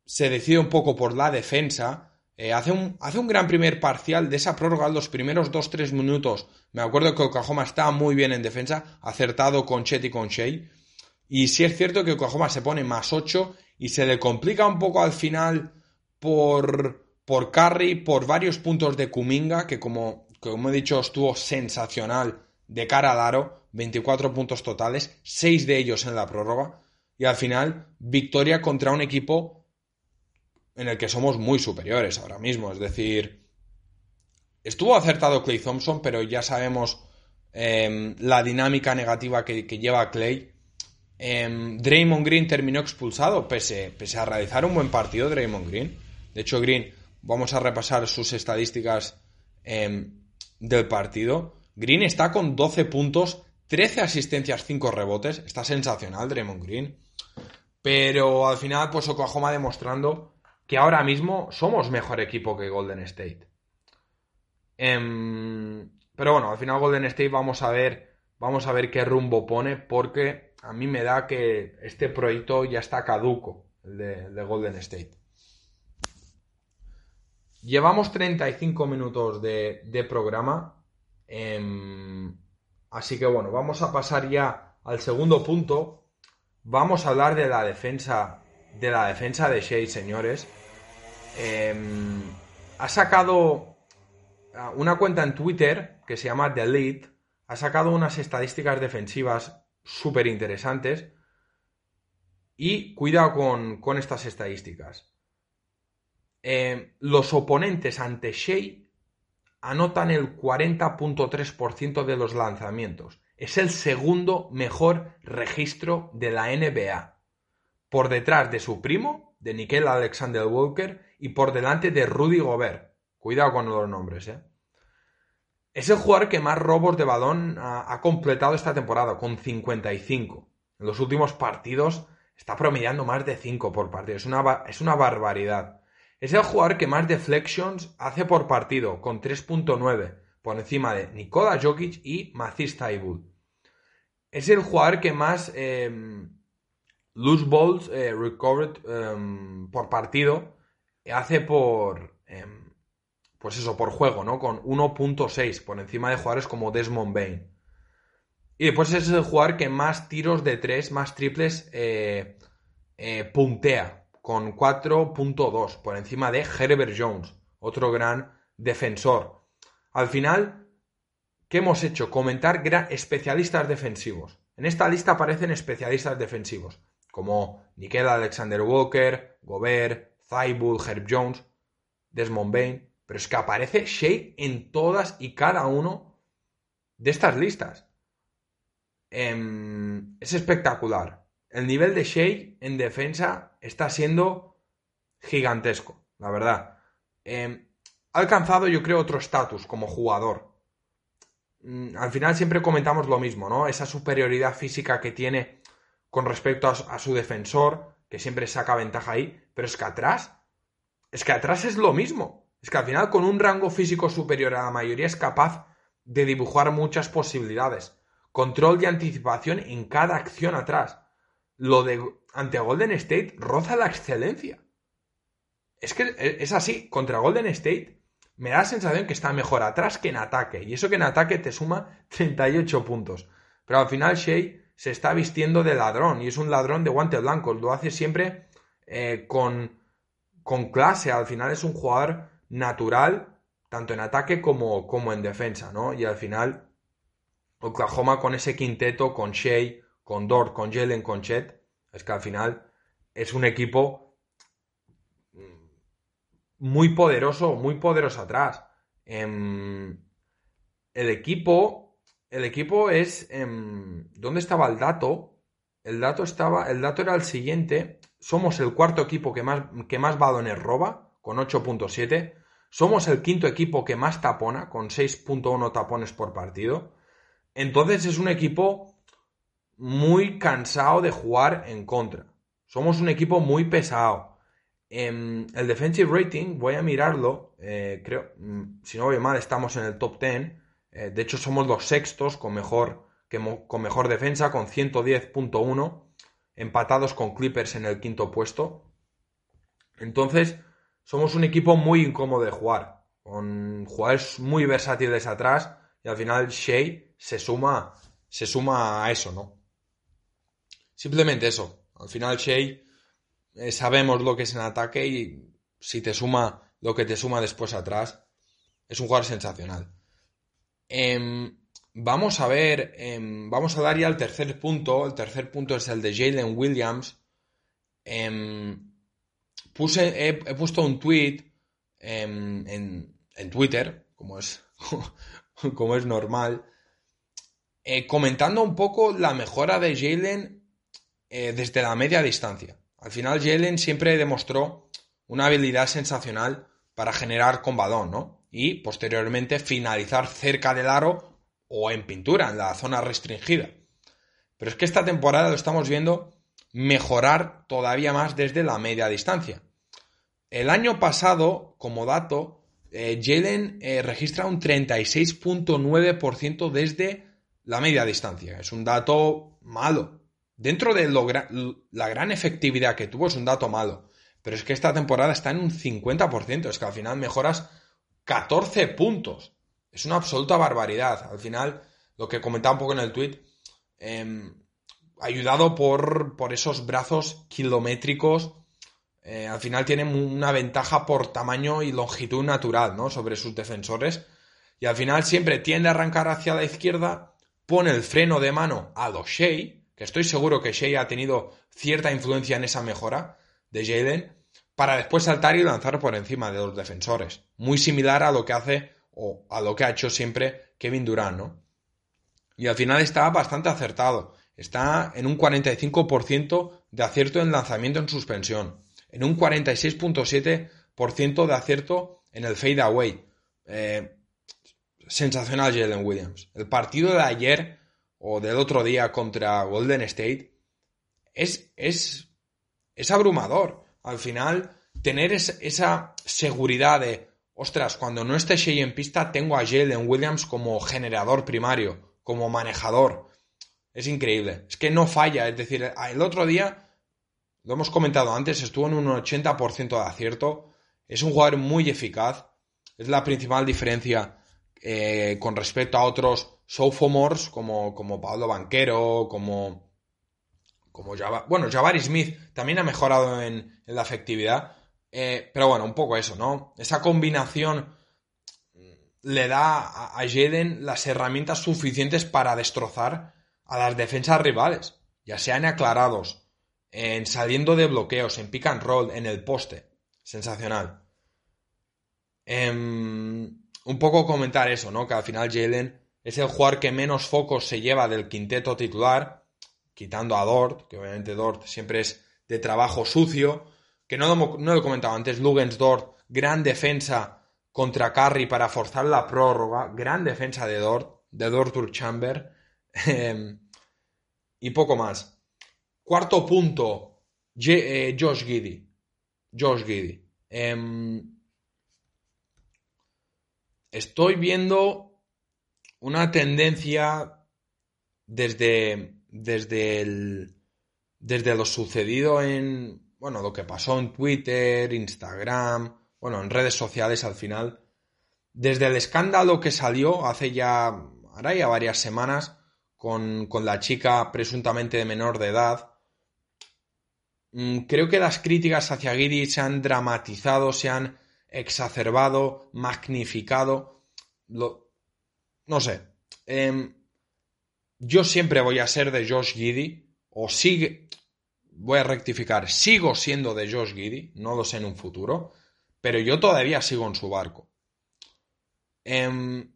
Se decide un poco por la defensa. Eh, hace, un, hace un gran primer parcial de esa prórroga, los primeros 2-3 minutos. Me acuerdo que Oklahoma estaba muy bien en defensa, acertado con Chet y con Shea. Y sí es cierto que Oklahoma se pone más 8 y se le complica un poco al final por, por Curry, por varios puntos de Kuminga, que como, como he dicho estuvo sensacional de cara al aro, 24 puntos totales, 6 de ellos en la prórroga. Y al final, victoria contra un equipo en el que somos muy superiores ahora mismo. Es decir, estuvo acertado Clay Thompson, pero ya sabemos em, la dinámica negativa que, lleva Clay. Eh, Draymond Green terminó expulsado pese, a realizar un buen partido Draymond Green. De hecho, Green, vamos a repasar sus estadísticas em, del partido. Green está con 12 puntos, 13 asistencias, 5 rebotes. Está sensacional Draymond Green. Pero al final, pues Oklahoma demostrando que ahora mismo somos mejor equipo que Golden State. Em, pero bueno, al final Golden State vamos a ver. Vamos a ver qué rumbo pone. Porque a mí me da que este proyecto ya está caduco. El de, Golden State. Llevamos 35 minutos de, programa. Em, así que bueno, vamos a pasar ya al segundo punto. Vamos a hablar de la defensa de la defensa de Shea, señores. Em, ha sacado ah, una cuenta en Twitter que se llama The Lead. Ha sacado unas estadísticas defensivas súper interesantes. Y cuidado con, estas estadísticas. Em, los oponentes ante Shea anotan el 40.3% de los lanzamientos. Es el segundo mejor registro de la NBA. Por detrás de su primo, de Nickel Alexander Walker, y por delante de Rudy Gobert. Cuidado con los nombres, ¿eh? Es el jugador que más robos de balón ha, completado esta temporada, con 55. En los últimos partidos está promediando más de 5 por partido. Es una, es una barbaridad. Es el jugador que más deflections hace por partido, con 3.9, por encima de Nikola Jokic y Matisse Taibul. Es el jugador que más em, loose balls eh, recovered em, por partido hace por, em, pues eso, por juego, ¿no? Con 1.6, por encima de jugadores como Desmond Bain. Y después es el jugador que más tiros de 3, más triples eh, eh, puntea, con 4.2 por encima de Herbert Jones, otro gran defensor. Al final, ¿qué hemos hecho? Comentar especialistas defensivos. En esta lista aparecen especialistas defensivos, como Nickel Alexander Walker, Gobert, Thibault, Herb Jones, Desmond Bain, pero es que aparece Shea en todas y cada uno de estas listas. Em, es espectacular el nivel de Shea en defensa está siendo gigantesco, la verdad. Em, ha alcanzado, yo creo, otro estatus como jugador. Mm, al final siempre comentamos lo mismo, ¿no? Esa superioridad física que tiene con respecto a, su defensor, que siempre saca ventaja ahí, pero es que atrás, es que atrás es lo mismo. Es que al final con un rango físico superior a la mayoría es capaz de dibujar muchas posibilidades. Control y anticipación en cada acción atrás lo de ante Golden State roza la excelencia. Es que e, es así, contra Golden State me da la sensación que está mejor atrás que en ataque. Y eso que en ataque te suma 38 puntos. Pero al final Shea se está vistiendo de ladrón y es un ladrón de guante blanco. Lo hace siempre eh, con, con clase. Al final es un jugador natural, tanto en ataque como, como en defensa, ¿no? Y al final Oklahoma con ese quinteto, con Shea, con Dort, con Jalen, con Chet, es que al final es un equipo muy poderoso, muy poderoso atrás. Em, el equipo, el equipo es, em, ¿dónde estaba el dato? El dato estaba, el dato era el siguiente. somos el cuarto equipo que más, que más roba, con 8.7. Somos el quinto equipo que más tapona, con 6.1 tapones por partido. Entonces es un equipo muy cansado de jugar en contra. Somos un equipo muy pesado. En el defensive rating, voy a mirarlo, eh, creo, mm, si no voy mal, estamos en el top 10. Eh, de hecho, somos los sextos con mejor, con mejor defensa, con 110.1, empatados con Clippers en el quinto puesto. Entonces, somos un equipo muy incómodo de jugar, con jugadores muy versátiles atrás, y al final Shea se suma, se suma a eso, ¿no? Simplemente eso. Al final Shea eh, sabemos lo que es en ataque y si te suma lo que te suma después atrás, es un jugador sensacional. Em, vamos a ver, em, vamos a dar ya el tercer punto. El tercer punto es el de Jalen Williams. Em, puse, he, puesto un tweet en, en, Twitter, como es, como es normal, eh, comentando un poco la mejora de Jalen eh, desde la media distancia. Al final Jalen siempre demostró una habilidad sensacional para generar con ¿no? Y posteriormente finalizar cerca del aro o en pintura, en la zona restringida. Pero es que esta temporada lo estamos viendo mejorar todavía más desde la media distancia. El año pasado, como dato, eh, Jalen eh, registra un 36.9% desde la media distancia. Es un dato malo. Dentro de la gran efectividad que tuvo es un dato malo. Pero es que esta temporada está en un 50%. Es que al final mejoras 14 puntos. Es una absoluta barbaridad. Al final, lo que comentaba un poco en el tweet, em, ayudado por, por, esos brazos kilométricos, eh, al final tiene una ventaja por tamaño y longitud natural ¿no? sobre sus defensores. Y al final siempre tiende a arrancar hacia la izquierda, pone el freno de mano a los Shea, que estoy seguro que Shea ha tenido cierta influencia en esa mejora de Jalen, para después saltar y lanzar por encima de los defensores. Muy similar a lo que hace o a lo que ha hecho siempre Kevin Durant, ¿no? Y al final está bastante acertado. Está en un 45% de acierto en lanzamiento en suspensión. En un 46.7% de acierto en el fade away. Eh, sensacional Jalen Williams. El partido de ayer o del otro día contra Golden State es, es, es abrumador. Al final, tener esa seguridad de, ostras, cuando no esté Shea en pista, tengo a Jalen Williams como generador primario, como manejador. Es increíble. Es que no falla. Es decir, el otro día, lo hemos comentado antes, estuvo en un 80% de acierto. Es un jugador muy eficaz. Es la principal diferencia eh, con respecto a otros sophomores como, como Pablo Banquero, como, como bueno, Jabari Smith también ha mejorado en, la efectividad, eh, pero bueno, un poco eso, ¿no? Esa combinación le da a, a las herramientas suficientes para destrozar a las defensas rivales, ya sean aclarados, en saliendo de bloqueos, en pick and roll, en el poste. Sensacional. Em, un poco comentar eso, ¿no? Que al final Jalen es el jugador que menos focos se lleva del quinteto titular, quitando a Dort, que obviamente Dort siempre es de trabajo sucio, que no, no lo he comentado antes, Lugens Dort, gran defensa contra Curry para forzar la prórroga, gran defensa de Dort, de Dort Chamber, em, y poco más. Cuarto punto, eh, Josh Giddy. Josh Giddy. Em, estoy viendo una tendencia desde, desde, desde lo sucedido en, bueno, lo que pasó en Twitter, Instagram, bueno, en redes sociales al final, desde el escándalo que salió hace ya, ahora ya varias semanas, con, con la chica presuntamente de menor de edad, mm, creo que las críticas hacia Giri se han dramatizado, se han exacerbado, magnificado. No sé. Em, yo siempre voy a ser de Josh Giddy, o sigue. Voy a rectificar, sigo siendo de Josh Giddy, no lo sé en un futuro, pero yo todavía sigo en su barco. Em,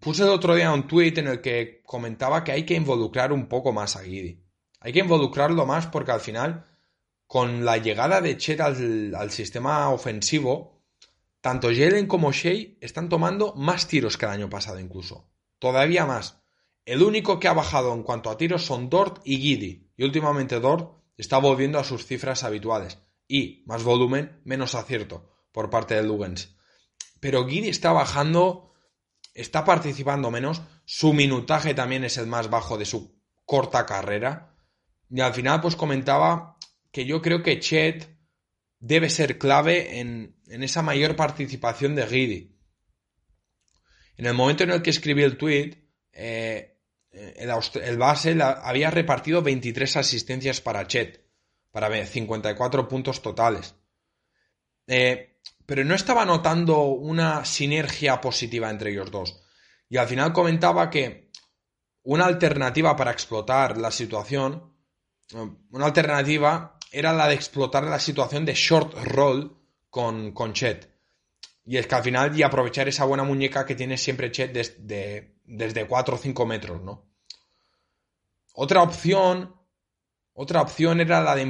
puse el otro día un tweet en el que comentaba que hay que involucrar un poco más a Giddy. Hay que involucrarlo más porque al final con la llegada de Chet al, sistema ofensivo, tanto Jalen como Shea están tomando más tiros que el año pasado incluso. Todavía más. El único que ha bajado en cuanto a tiros son Dort y Giddy. Y últimamente Dort está volviendo a sus cifras habituales. Y más volumen, menos acierto por parte de Lugens. Pero Giddy está bajando, está participando menos. Su minutaje también es el más bajo de su corta carrera. Y al final, pues comentaba que yo creo que Chet debe ser clave en, esa mayor participación de Giddy. En el momento en el que escribí el tweet, eh, el, base había repartido 23 asistencias para Chet, para 54 puntos totales. Eh, pero no estaba notando una sinergia positiva entre ellos dos. Y al final comentaba que una alternativa para explotar la situación, una alternativa era la de explotar la situación de short roll con, con Chet. Y es que al final y aprovechar esa buena muñeca que tiene siempre Chet desde, desde 4 o 5 metros, ¿no? Otra opción, otra opción era la de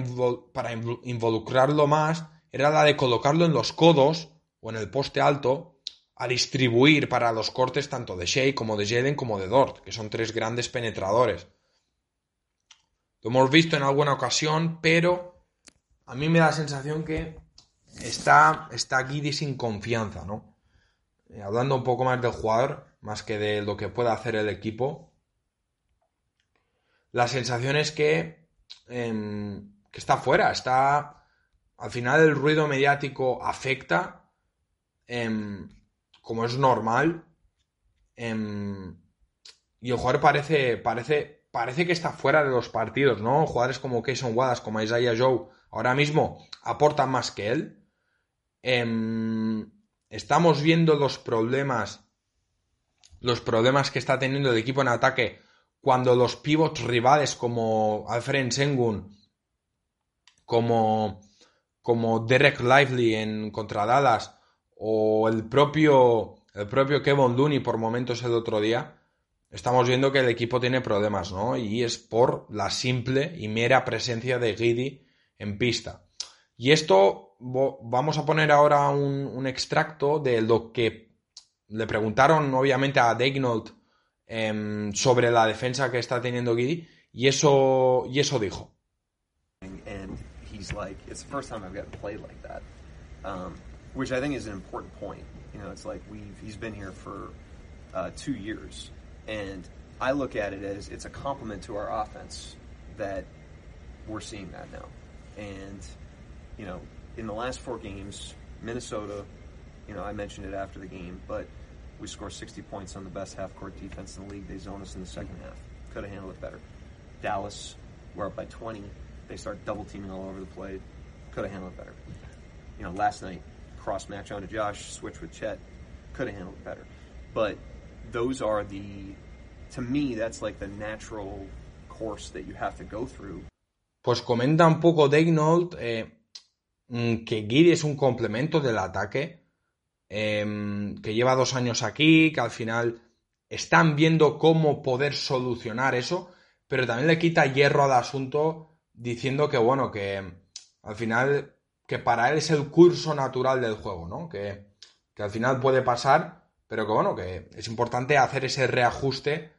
para involucrarlo más, era la de colocarlo en los codos o en el poste alto a distribuir para los cortes tanto de Shea como de Jalen como de Dort, que son tres grandes penetradores. Lo hemos visto en alguna ocasión, pero a mí me da la sensación que está, está Giddy sin confianza, ¿no? Eh, hablando un poco más del jugador, más que de lo que pueda hacer el equipo, la sensación es que, em, que está fuera, está... Al final el ruido mediático afecta, em, como es normal, em, y el jugador parece, parece parece que está fuera de los partidos, ¿no? Jugadores como Kayson Wallace, como Isaiah Joe, ahora mismo aportan más que él. Em, estamos viendo los problemas, los problemas que está teniendo el equipo en ataque cuando los pivots rivales como Alfred Sengun, como, como Derek Lively en contra Dallas o el propio, el propio Kevin Looney por momentos el otro día, estamos viendo que el equipo tiene problemas, ¿no? Y es por la simple y mera presencia de Giddy en pista. Y esto vamos a poner ahora un, extracto de lo que le preguntaron obviamente a Degnold em, sobre la defensa que está teniendo Giddy y eso, y eso dijo. And he's like, it's the first time I've gotten played like that, um, which I think is an important point. You know, it's like we've he's been here for uh, two years. And I look at it as it's a compliment to our offense that we're seeing that now. And, you know, in the last four games, Minnesota, you know, I mentioned it after the game, but we scored 60 points on the best half court defense in the league. They zone us in the second half. Could have handled it better. Dallas, we're up by 20. They start double teaming all over the play. Could have handled it better. You know, last night, cross match onto Josh, switch with Chet. Could have handled it better. But those are the to me that's like the natural course that you have to go through. Pues comenta un poco Degnold eh, que Giri es un complemento del ataque, eh, que lleva dos años aquí, que al final están viendo cómo poder solucionar eso, pero también le quita hierro al asunto diciendo que bueno, que al final que para él es el curso natural del juego, ¿no? Que, que al final puede pasar pero que bueno, que es importante hacer ese reajuste,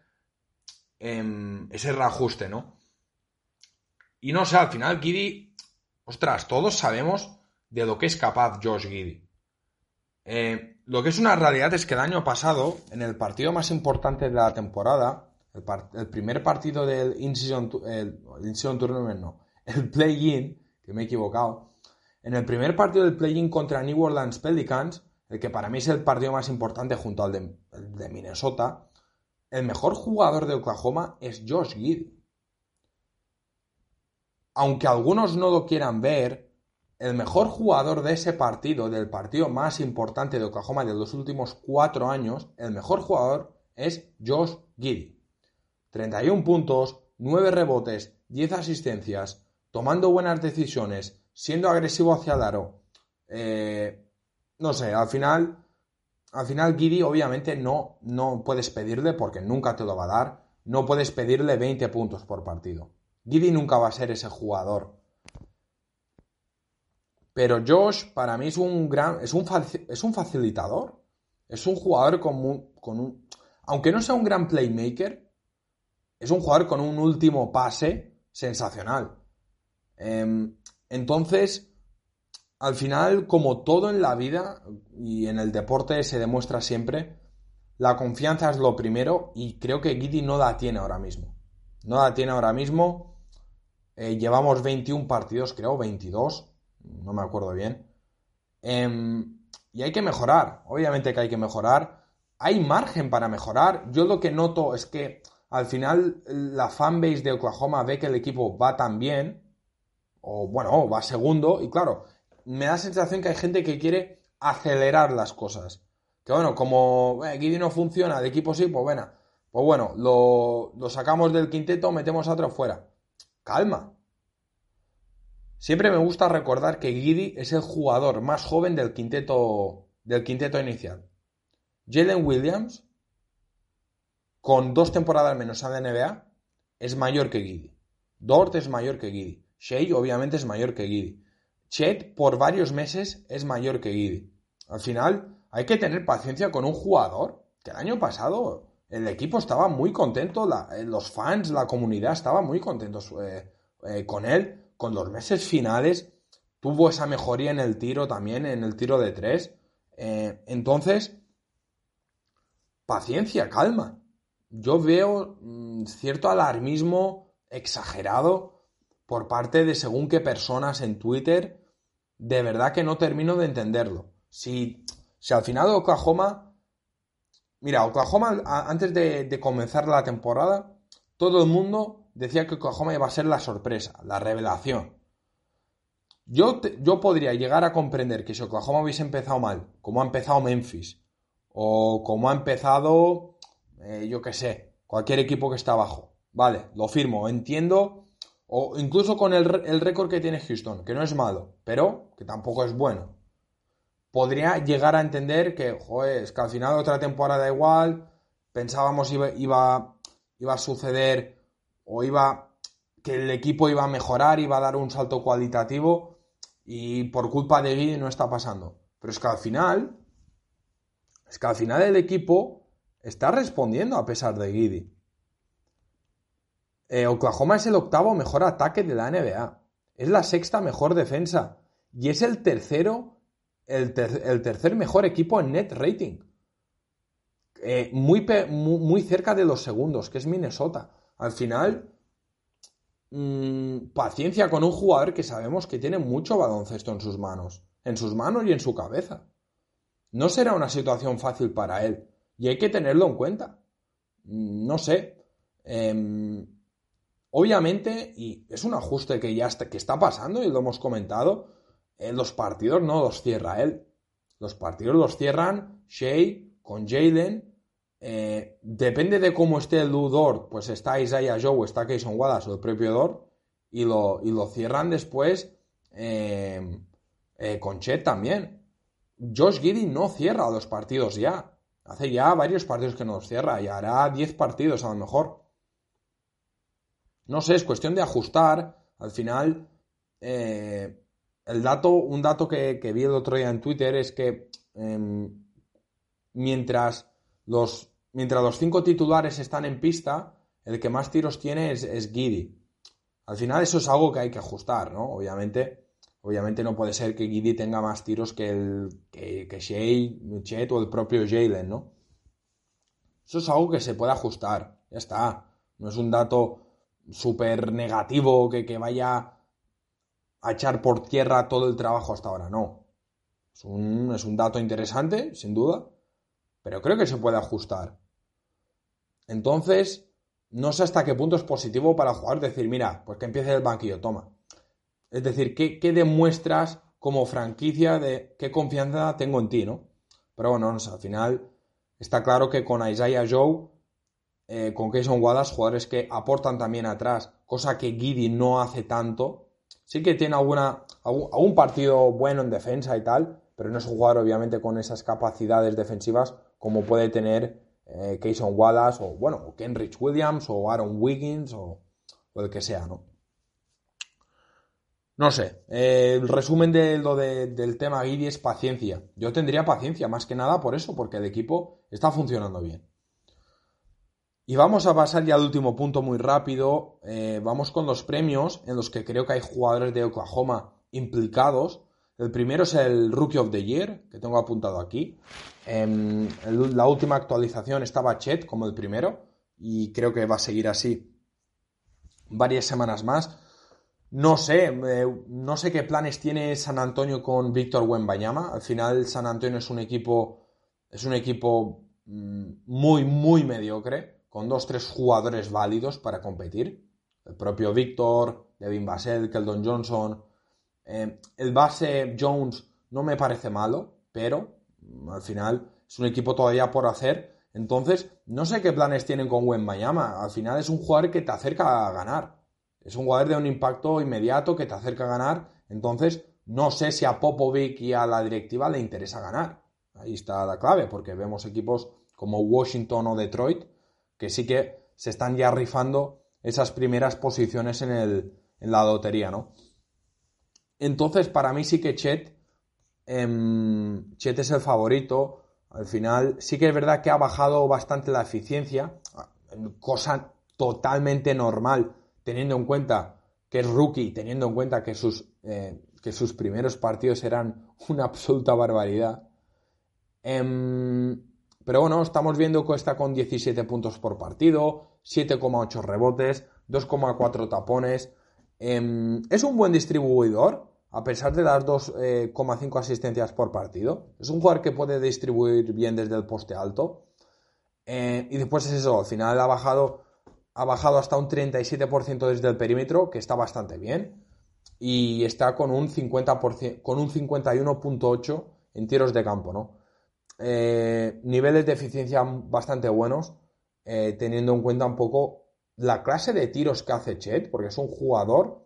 em, ese reajuste, ¿no? Y no sé, al final Giddy, ostras, todos sabemos de lo que es capaz Josh Giddy. Eh, lo que es una realidad es que el año pasado, en el partido más importante de la temporada, el, primer partido del In-Season el, Tournament, no, el Play-In, que me he equivocado, en el primer partido del Play-In contra New Orleans Pelicans, el que para mí es el partido más importante junto al de, Minnesota, el mejor jugador de Oklahoma es Josh Giddy. Aunque algunos no lo quieran ver, el mejor jugador de ese partido, del partido más importante de Oklahoma de los últimos cuatro años, el mejor jugador es Josh Giddy. 31 puntos, 9 rebotes, 10 asistencias, tomando buenas decisiones, siendo agresivo hacia el aro. Eh, no sé, al final, al final Giri obviamente no, no puedes pedirle porque nunca te lo va a dar, no puedes pedirle 20 puntos por partido. Giri nunca va a ser ese jugador. Pero Josh para mí es un gran, es un, es un facilitador. Es un jugador con un, con un, aunque no sea un gran playmaker, es un jugador con un último pase sensacional. Em, entonces, al final, como todo en la vida y en el deporte se demuestra siempre, la confianza es lo primero y creo que Giddy no la tiene ahora mismo. No la tiene ahora mismo. Eh, llevamos 21 partidos, creo, 22, no me acuerdo bien. Em, y hay que mejorar, obviamente que hay que mejorar. Hay margen para mejorar. Yo lo que noto es que al final la fanbase de Oklahoma ve que el equipo va tan bien, o bueno, va segundo, y claro, me da la sensación que hay gente que quiere acelerar las cosas. Que bueno, como eh, no funciona, el equipo sí, pues bueno, pues bueno, lo, sacamos del quinteto, metemos a otro fuera. Calma. Siempre me gusta recordar que Giddy es el jugador más joven del quinteto, del quinteto inicial. Jalen Williams con dos temporadas menos a la NBA, es mayor que Giddy. Dort es mayor que Giddy. Shea obviamente es mayor que Giddy. Chet por varios meses es mayor que Giddy. Al final hay que tener paciencia con un jugador que el año pasado el equipo estaba muy contento, eh, los fans, la comunidad estaba muy contentos eh, eh, con él, con los meses finales. Tuvo esa mejoría en el tiro también, en el tiro de tres. entonces, paciencia, calma yo veo mm, cierto alarmismo exagerado por parte de según qué personas en Twitter. De verdad que no termino de entenderlo. Si, si al final Oklahoma... Mira, Oklahoma antes de, comenzar la temporada, todo el mundo decía que Oklahoma iba a ser la sorpresa, la revelación. Yo, yo podría llegar a comprender que si Oklahoma hubiese empezado mal, como ha empezado Memphis, o como ha empezado eh, yo qué sé, cualquier equipo que está abajo. Vale, lo firmo, entiendo. O incluso con el, récord que tiene Houston, que no es malo, pero que tampoco es bueno. Podría llegar a entender que, joder, es que al final otra temporada igual, pensábamos iba, iba, iba a suceder o iba que el equipo iba a mejorar, iba a dar un salto cualitativo y por culpa de Guy no está pasando. Pero es que al final, es que al final el equipo está respondiendo a pesar de Giddy. Eh, Oklahoma es el octavo mejor ataque de la NBA. Es la sexta mejor defensa. Y es el tercero, el, tercer mejor equipo en net rating. Eh, muy, muy, cerca de los segundos, que es Minnesota. Al final, mm, paciencia con un jugador que sabemos que tiene mucho baloncesto en sus manos. En sus manos y en su cabeza. No será una situación fácil para él. Y hay que tenerlo en cuenta. No sé. Em, obviamente, y es un ajuste que ya está, que está pasando y lo hemos comentado, en los partidos no los cierra él. Los partidos los cierran Shea con Jalen. Eh, depende de cómo esté el Ludor, pues está Isaiah Joe, está Kayson Wallace o el propio Dor, y lo, y lo cierran después eh, con Chet también. Josh Giddy no cierra los partidos ya. Hace ya varios partidos que nos cierra y hará 10 partidos a lo mejor. No sé, es cuestión de ajustar. Al final, eh, el dato, un dato que, vi el otro día en Twitter es que em, mientras, los, mientras los cinco titulares están en pista, el que más tiros tiene es, es Giddy. Al final eso es algo que hay que ajustar, ¿no? Obviamente Obviamente no puede ser que Giddy tenga más tiros que, el, que, Shea, o el propio Jalen, ¿no? Eso es algo que se puede ajustar, ya está. No es un dato súper negativo que vaya a echar por tierra todo el trabajo hasta ahora, no. Es un, es un dato interesante, sin duda, pero creo que se puede ajustar. Entonces, no sé hasta qué punto es positivo para el jugador decir, mira, pues que empiece el banquillo, toma. Es decir, ¿qué, demuestras como franquicia de qué confianza tengo en ti, ¿no? Pero bueno, al final está claro que con Isaiah Joe, eh, con Kayson Wallace, jugadores que aportan también atrás, cosa que Giddy no hace tanto. Sí que tiene alguna, algún, partido bueno en defensa y tal, pero no es un jugador obviamente con esas capacidades defensivas como puede tener eh, Kayson Wallace o bueno, o Kenrich Williams o Aaron Wiggins o, o el que sea, ¿no? No sé, eh, el resumen de lo del tema Guidi es paciencia. Yo tendría paciencia, más que nada por eso, porque el equipo está funcionando bien. Y vamos a pasar ya al último punto muy rápido. Eh, vamos con los premios en los que creo que hay jugadores de Oklahoma implicados. El primero es el Rookie of the Year, que tengo apuntado aquí. En la última actualización estaba Chet como el primero, y creo que va a seguir así varias semanas más. No sé, eh, no sé qué planes tiene San Antonio con Víctor Wembanyama. Al final San Antonio es un equipo, es un equipo mm, muy, muy mediocre con dos, tres jugadores válidos para competir. El propio Víctor, Devin Vassell, Keldon Johnson. Eh, el base Jones no me parece malo, pero mm, al final es un equipo todavía por hacer. Entonces, no sé qué planes tienen con Wen Mayama. Al final es un jugador que te acerca a ganar. Es un jugador de un impacto inmediato que te acerca a ganar. Entonces, no sé si a Popovic y a la directiva le interesa ganar. Ahí está la clave, porque vemos equipos como Washington o Detroit que sí que se están ya rifando esas primeras posiciones en, el, en la lotería, ¿no? Entonces, para mí sí que Chet, em, Chet es el favorito. Al final, sí que es verdad que ha bajado bastante la eficiencia, cosa totalmente normal, teniendo en cuenta que es rookie, teniendo en cuenta que sus, eh, que sus primeros partidos eran una absoluta barbaridad. Em, pero bueno, estamos viendo que está con 17 puntos por partido, 7,8 rebotes, 2,4 tapones. Em, es un buen distribuidor, a pesar de las 2,5 eh, asistencias por partido. Es un jugador que puede distribuir bien desde el poste alto. Eh, y después es eso, al final ha bajado, ha bajado hasta un 37% desde el perímetro, que está bastante bien. Y está con un 50%, con un 51.8 en tiros de campo, ¿no? Eh, niveles de eficiencia bastante buenos, eh, teniendo en cuenta un poco la clase de tiros que hace Chet, porque es un jugador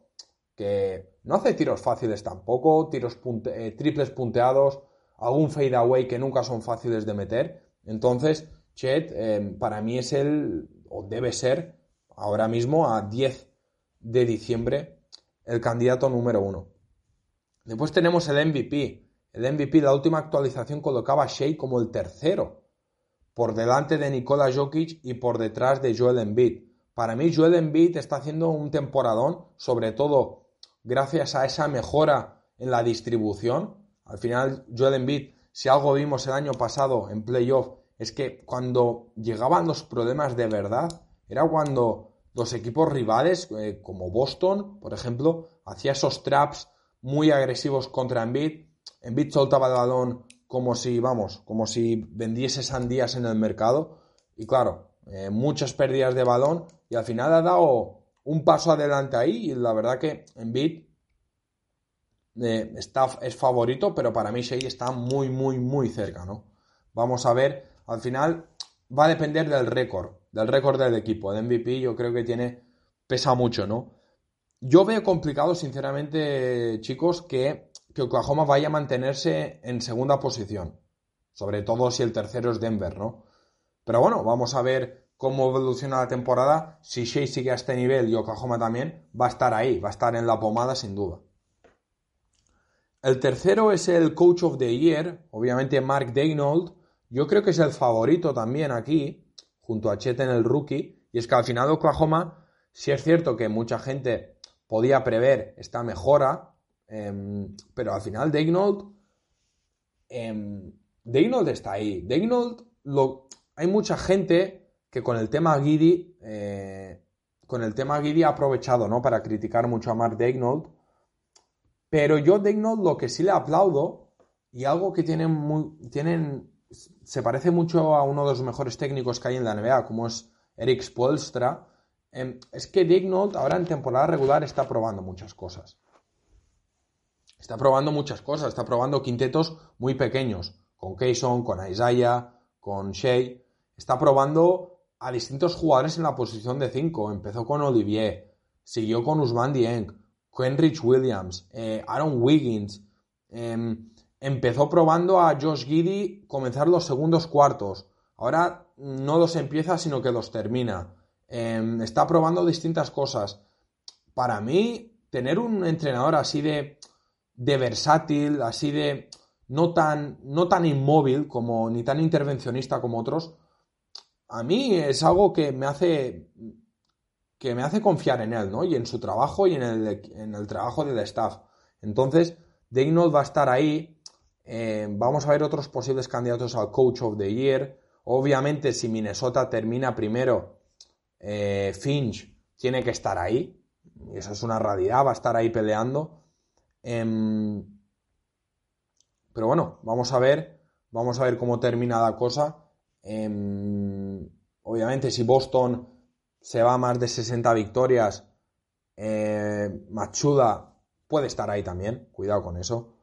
que no hace tiros fáciles tampoco, tiros eh, triples punteados, algún fade away que nunca son fáciles de meter. Entonces, Chet para mí es el, o debe ser, ahora mismo a 10 de diciembre, el candidato número uno. Después tenemos el MVP, el MVP, la última actualización, colocaba a Shea como el tercero, por delante de Nikola Jokic y por detrás de Joel Embiid. Para mí, Joel Embiid está haciendo un temporadón, sobre todo gracias a esa mejora en la distribución. Al final, Joel Embiid, si algo vimos el año pasado en playoff, es que cuando llegaban los problemas de verdad, era cuando los equipos rivales, eh, como Boston, por ejemplo, hacía esos traps muy agresivos contra Embiid Embiid soltaba el balón como si, vamos, como si vendiese sandías en el mercado. Y claro, eh, muchas pérdidas de balón y al final ha dado un paso adelante ahí y la verdad que Embiid eh, está, es favorito, pero para mí Shea está muy, muy, muy cerca, ¿no? Vamos a ver, al final va a depender del récord, del récord del equipo. El MVP yo creo que tiene, pesa mucho, ¿no? Yo veo complicado, sinceramente, chicos, que que Oklahoma vaya a mantenerse en segunda posición. Sobre todo si el tercero es Denver, ¿no? Pero bueno, vamos a ver cómo evoluciona la temporada. Si Shea sigue a este nivel y Oklahoma también, va a estar ahí, va a estar en la pomada sin duda. El tercero es el Coach of the Year, obviamente Mark Daynold. Yo creo que es el favorito también aquí, junto a Chet en el rookie. Y es que al final Oklahoma, si es cierto que mucha gente podía prever esta mejora, Em, pero al final Daynold, eh, está ahí. Daynold, lo, hay mucha gente que con el tema Giddy, eh, con el tema Giddy ha aprovechado, ¿no? Para criticar mucho a Mark Daynold. Pero yo Daynold lo que sí le aplaudo y algo que tienen muy, tienen, se parece mucho a uno de los mejores técnicos que hay en la NBA, como es Eric Spolstra, em, es que Daynold ahora en temporada regular está probando muchas cosas. Está probando muchas cosas, está probando quintetos muy pequeños, con Kayson, con Isaiah, con Shea. Está probando a distintos jugadores en la posición de 5. Empezó con Olivier, siguió con Usman Dieng, Kenrich Williams, eh, Aaron Wiggins. Em, empezó probando a Josh Giddy comenzar los segundos cuartos. Ahora no los empieza, sino que los termina. Em, está probando distintas cosas. Para mí, tener un entrenador así de, de versátil, así de no tan, no tan inmóvil como ni tan intervencionista como otros, a mí es algo que me hace que me hace confiar en él, ¿no? Y en su trabajo y en el, en el trabajo del staff. Entonces, Daynold va a estar ahí. Eh, vamos a ver otros posibles candidatos al Coach of the Year. Obviamente, si Minnesota termina primero, eh, Finch tiene que estar ahí. Eso es una realidad, va a estar ahí peleando. Em, pero bueno, vamos a ver. Vamos a ver cómo termina la cosa. Em, obviamente, si Boston se va a más de 60 victorias, eh, Machuda puede estar ahí también, cuidado con eso.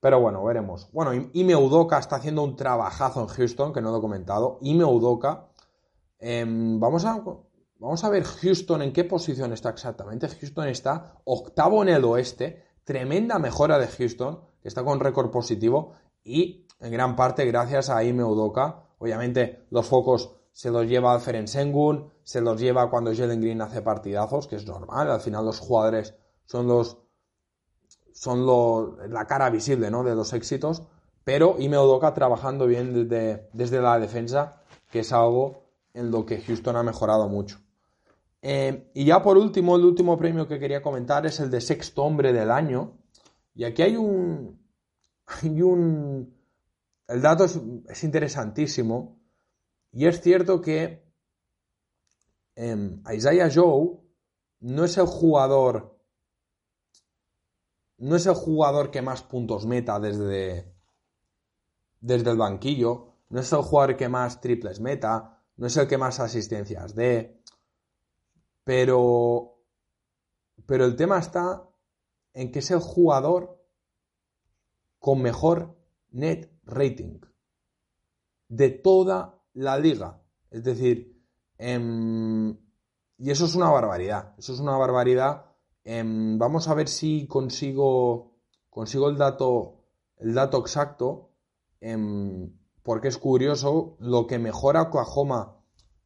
Pero bueno, veremos. Bueno, Ime Udoka está haciendo un trabajazo en Houston, que no he comentado. Ime Udoka. Em, vamos, a, vamos a ver Houston en qué posición está exactamente. Houston está octavo en el oeste. Tremenda mejora de Houston, que está con récord positivo. Y en gran parte gracias a Ime Udoka. Obviamente los focos se los lleva Alferen Sengun, se los lleva cuando Jalen Green hace partidazos, que es normal, al final los jugadores son los son la cara visible ¿no? de los éxitos, pero Ime Odoka trabajando bien desde, desde, la defensa, que es algo en lo que Houston ha mejorado mucho. Eh, y ya por último, el último premio que quería comentar es el de sexto hombre del año. Y aquí hay un. Hay un. El dato es interesantísimo y es cierto que eh, Isaiah Joe no es el jugador. No es el jugador que más puntos meta desde, desde el banquillo. No es el jugador que más triples meta. No es el que más asistencias dé. Pero. Pero el tema está en que es el jugador con mejor net rating de toda la liga. Es decir, em, y eso es una barbaridad. Eso es una barbaridad. Em, vamos a ver si consigo, consigo el dato, el dato exacto. Em, porque es curioso lo que mejora Oklahoma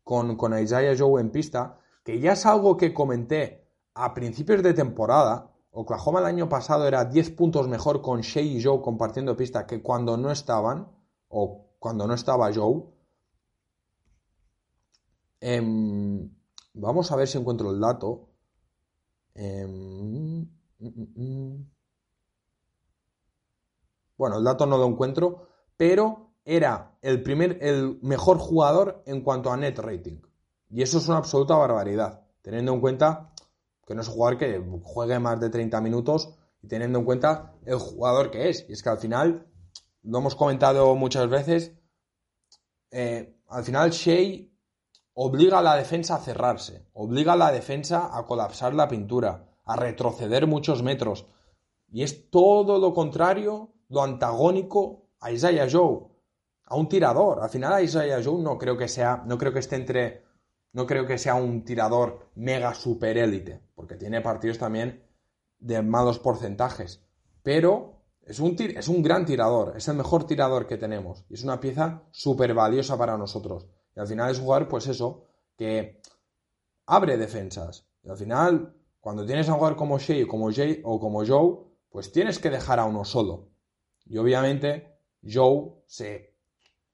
con, con Isaiah Joe en pista, que ya es algo que comenté a principios de temporada. Oklahoma el año pasado era 10 puntos mejor con Shea y Joe compartiendo pista que cuando no estaban, o cuando no estaba Joe. Em, vamos a ver si encuentro el dato. Em, mm, mm, mm. bueno, el dato no lo encuentro, pero era el primer, el mejor jugador en cuanto a net rating. Y eso es una absoluta barbaridad, teniendo en cuenta que no es un jugador que juegue más de 30 minutos y teniendo en cuenta el jugador que es. Y es que al final, lo hemos comentado muchas veces, eh, al final Shea obliga a la defensa a cerrarse, obliga a la defensa a colapsar la pintura, a retroceder muchos metros. Y es todo lo contrario, lo antagónico a Isaiah Joe, a un tirador. Al final Isaiah Joe no creo que sea, no creo que esté entre, no creo que sea un tirador mega super élite, porque tiene partidos también de malos porcentajes. Pero es un, es un gran tirador, es el mejor tirador que tenemos y es una pieza súper valiosa para nosotros. Y al final es jugar, pues eso, que abre defensas. Y al final, cuando tienes a jugar como Shea como Jay, o como Joe, pues tienes que dejar a uno solo. Y obviamente, Joe se,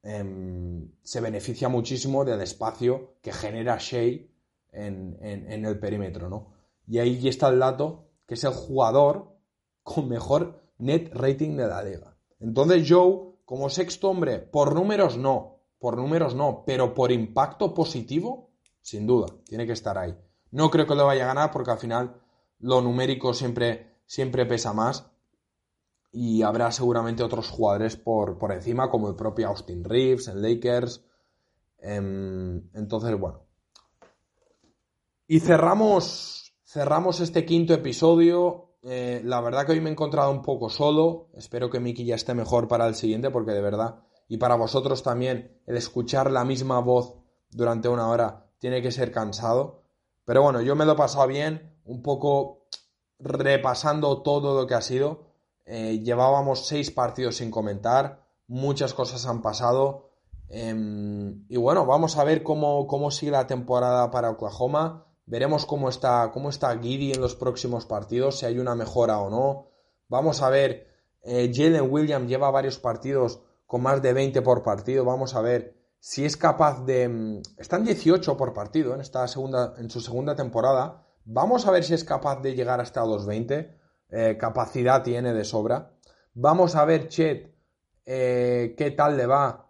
em, se beneficia muchísimo del espacio que genera Shea en, en el perímetro, ¿no? Y ahí está el dato que es el jugador con mejor net rating de la liga. Entonces Joe, como sexto hombre, por números no, por números no, pero por impacto positivo, sin duda, tiene que estar ahí. No creo que lo vaya a ganar porque al final lo numérico siempre, siempre pesa más y habrá seguramente otros jugadores por, por encima, como el propio Austin Reeves en Lakers. Em, entonces, bueno. Y cerramos, cerramos este quinto episodio. Eh, la verdad que hoy me he encontrado un poco solo. Espero que Miki ya esté mejor para el siguiente porque de verdad y para vosotros también el escuchar la misma voz durante una hora tiene que ser cansado. Pero bueno, yo me lo he pasado bien, un poco repasando todo lo que ha sido. Eh, llevábamos seis partidos sin comentar, muchas cosas han pasado. Em, y bueno, vamos a ver cómo, cómo sigue la temporada para Oklahoma. Veremos cómo está, cómo está Giddy en los próximos partidos, si hay una mejora o no. Vamos a ver, eh, Jalen Williams lleva varios partidos con más de 20 por partido. Vamos a ver si es capaz de... Mm, están 18 por partido en, esta segunda, en su segunda temporada. Vamos a ver si es capaz de llegar hasta los 20. Eh, capacidad tiene de sobra. Vamos a ver Chet eh, qué tal le va.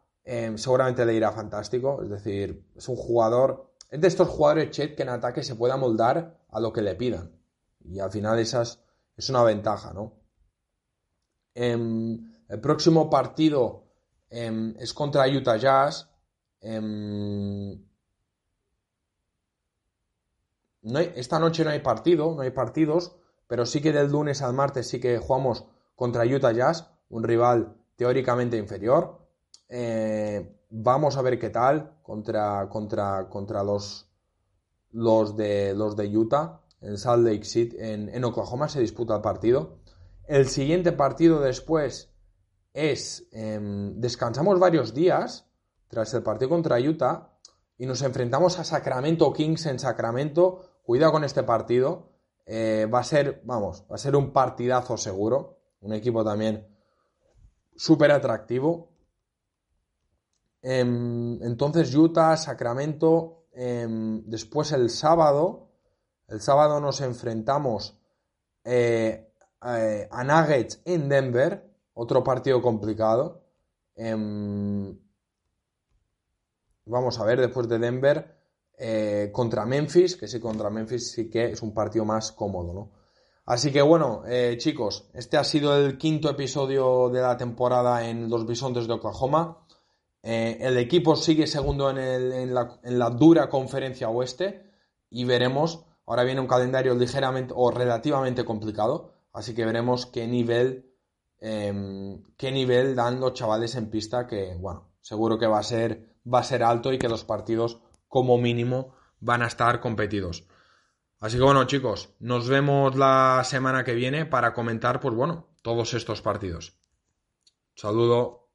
Seguramente le irá fantástico. Es decir, es un jugador... Es de estos jugadores Chet que en ataque se pueda moldar a lo que le pidan. Y al final esas es una ventaja, ¿no? Em, el próximo partido em, es contra Utah Jazz. Em, esta noche no hay partido, no hay partidos, pero sí que del lunes al martes sí que jugamos contra Utah Jazz, un rival teóricamente inferior. Eh, vamos a ver qué tal contra, contra, contra los, los, de, los de Utah. En Salt Lake City, en, Oklahoma, se disputa el partido. El siguiente partido después es. Em, descansamos varios días tras el partido contra Utah y nos enfrentamos a Sacramento Kings en Sacramento. Cuidado con este partido. Eh, va a ser, vamos, va a ser un partidazo seguro. Un equipo también súper atractivo. Em, entonces Utah, Sacramento. Em, después el sábado. El sábado nos enfrentamos eh, a Nuggets en Denver. Otro partido complicado. Vamos a ver después de Denver eh, contra Memphis, que sí, contra Memphis sí que es un partido más cómodo, ¿no? Así que bueno, eh, chicos, este ha sido el quinto episodio de la temporada en los Bisontes de Oklahoma. Eh, el equipo sigue segundo en, la, dura conferencia oeste y veremos, ahora viene un calendario ligeramente o relativamente complicado, así que veremos qué nivel, em, qué nivel dan los chavales en pista, que bueno, seguro que va a ser va a ser alto y que los partidos como mínimo van a estar competidos. Así que bueno chicos, nos vemos la semana que viene para comentar pues bueno, todos estos partidos. Saludo.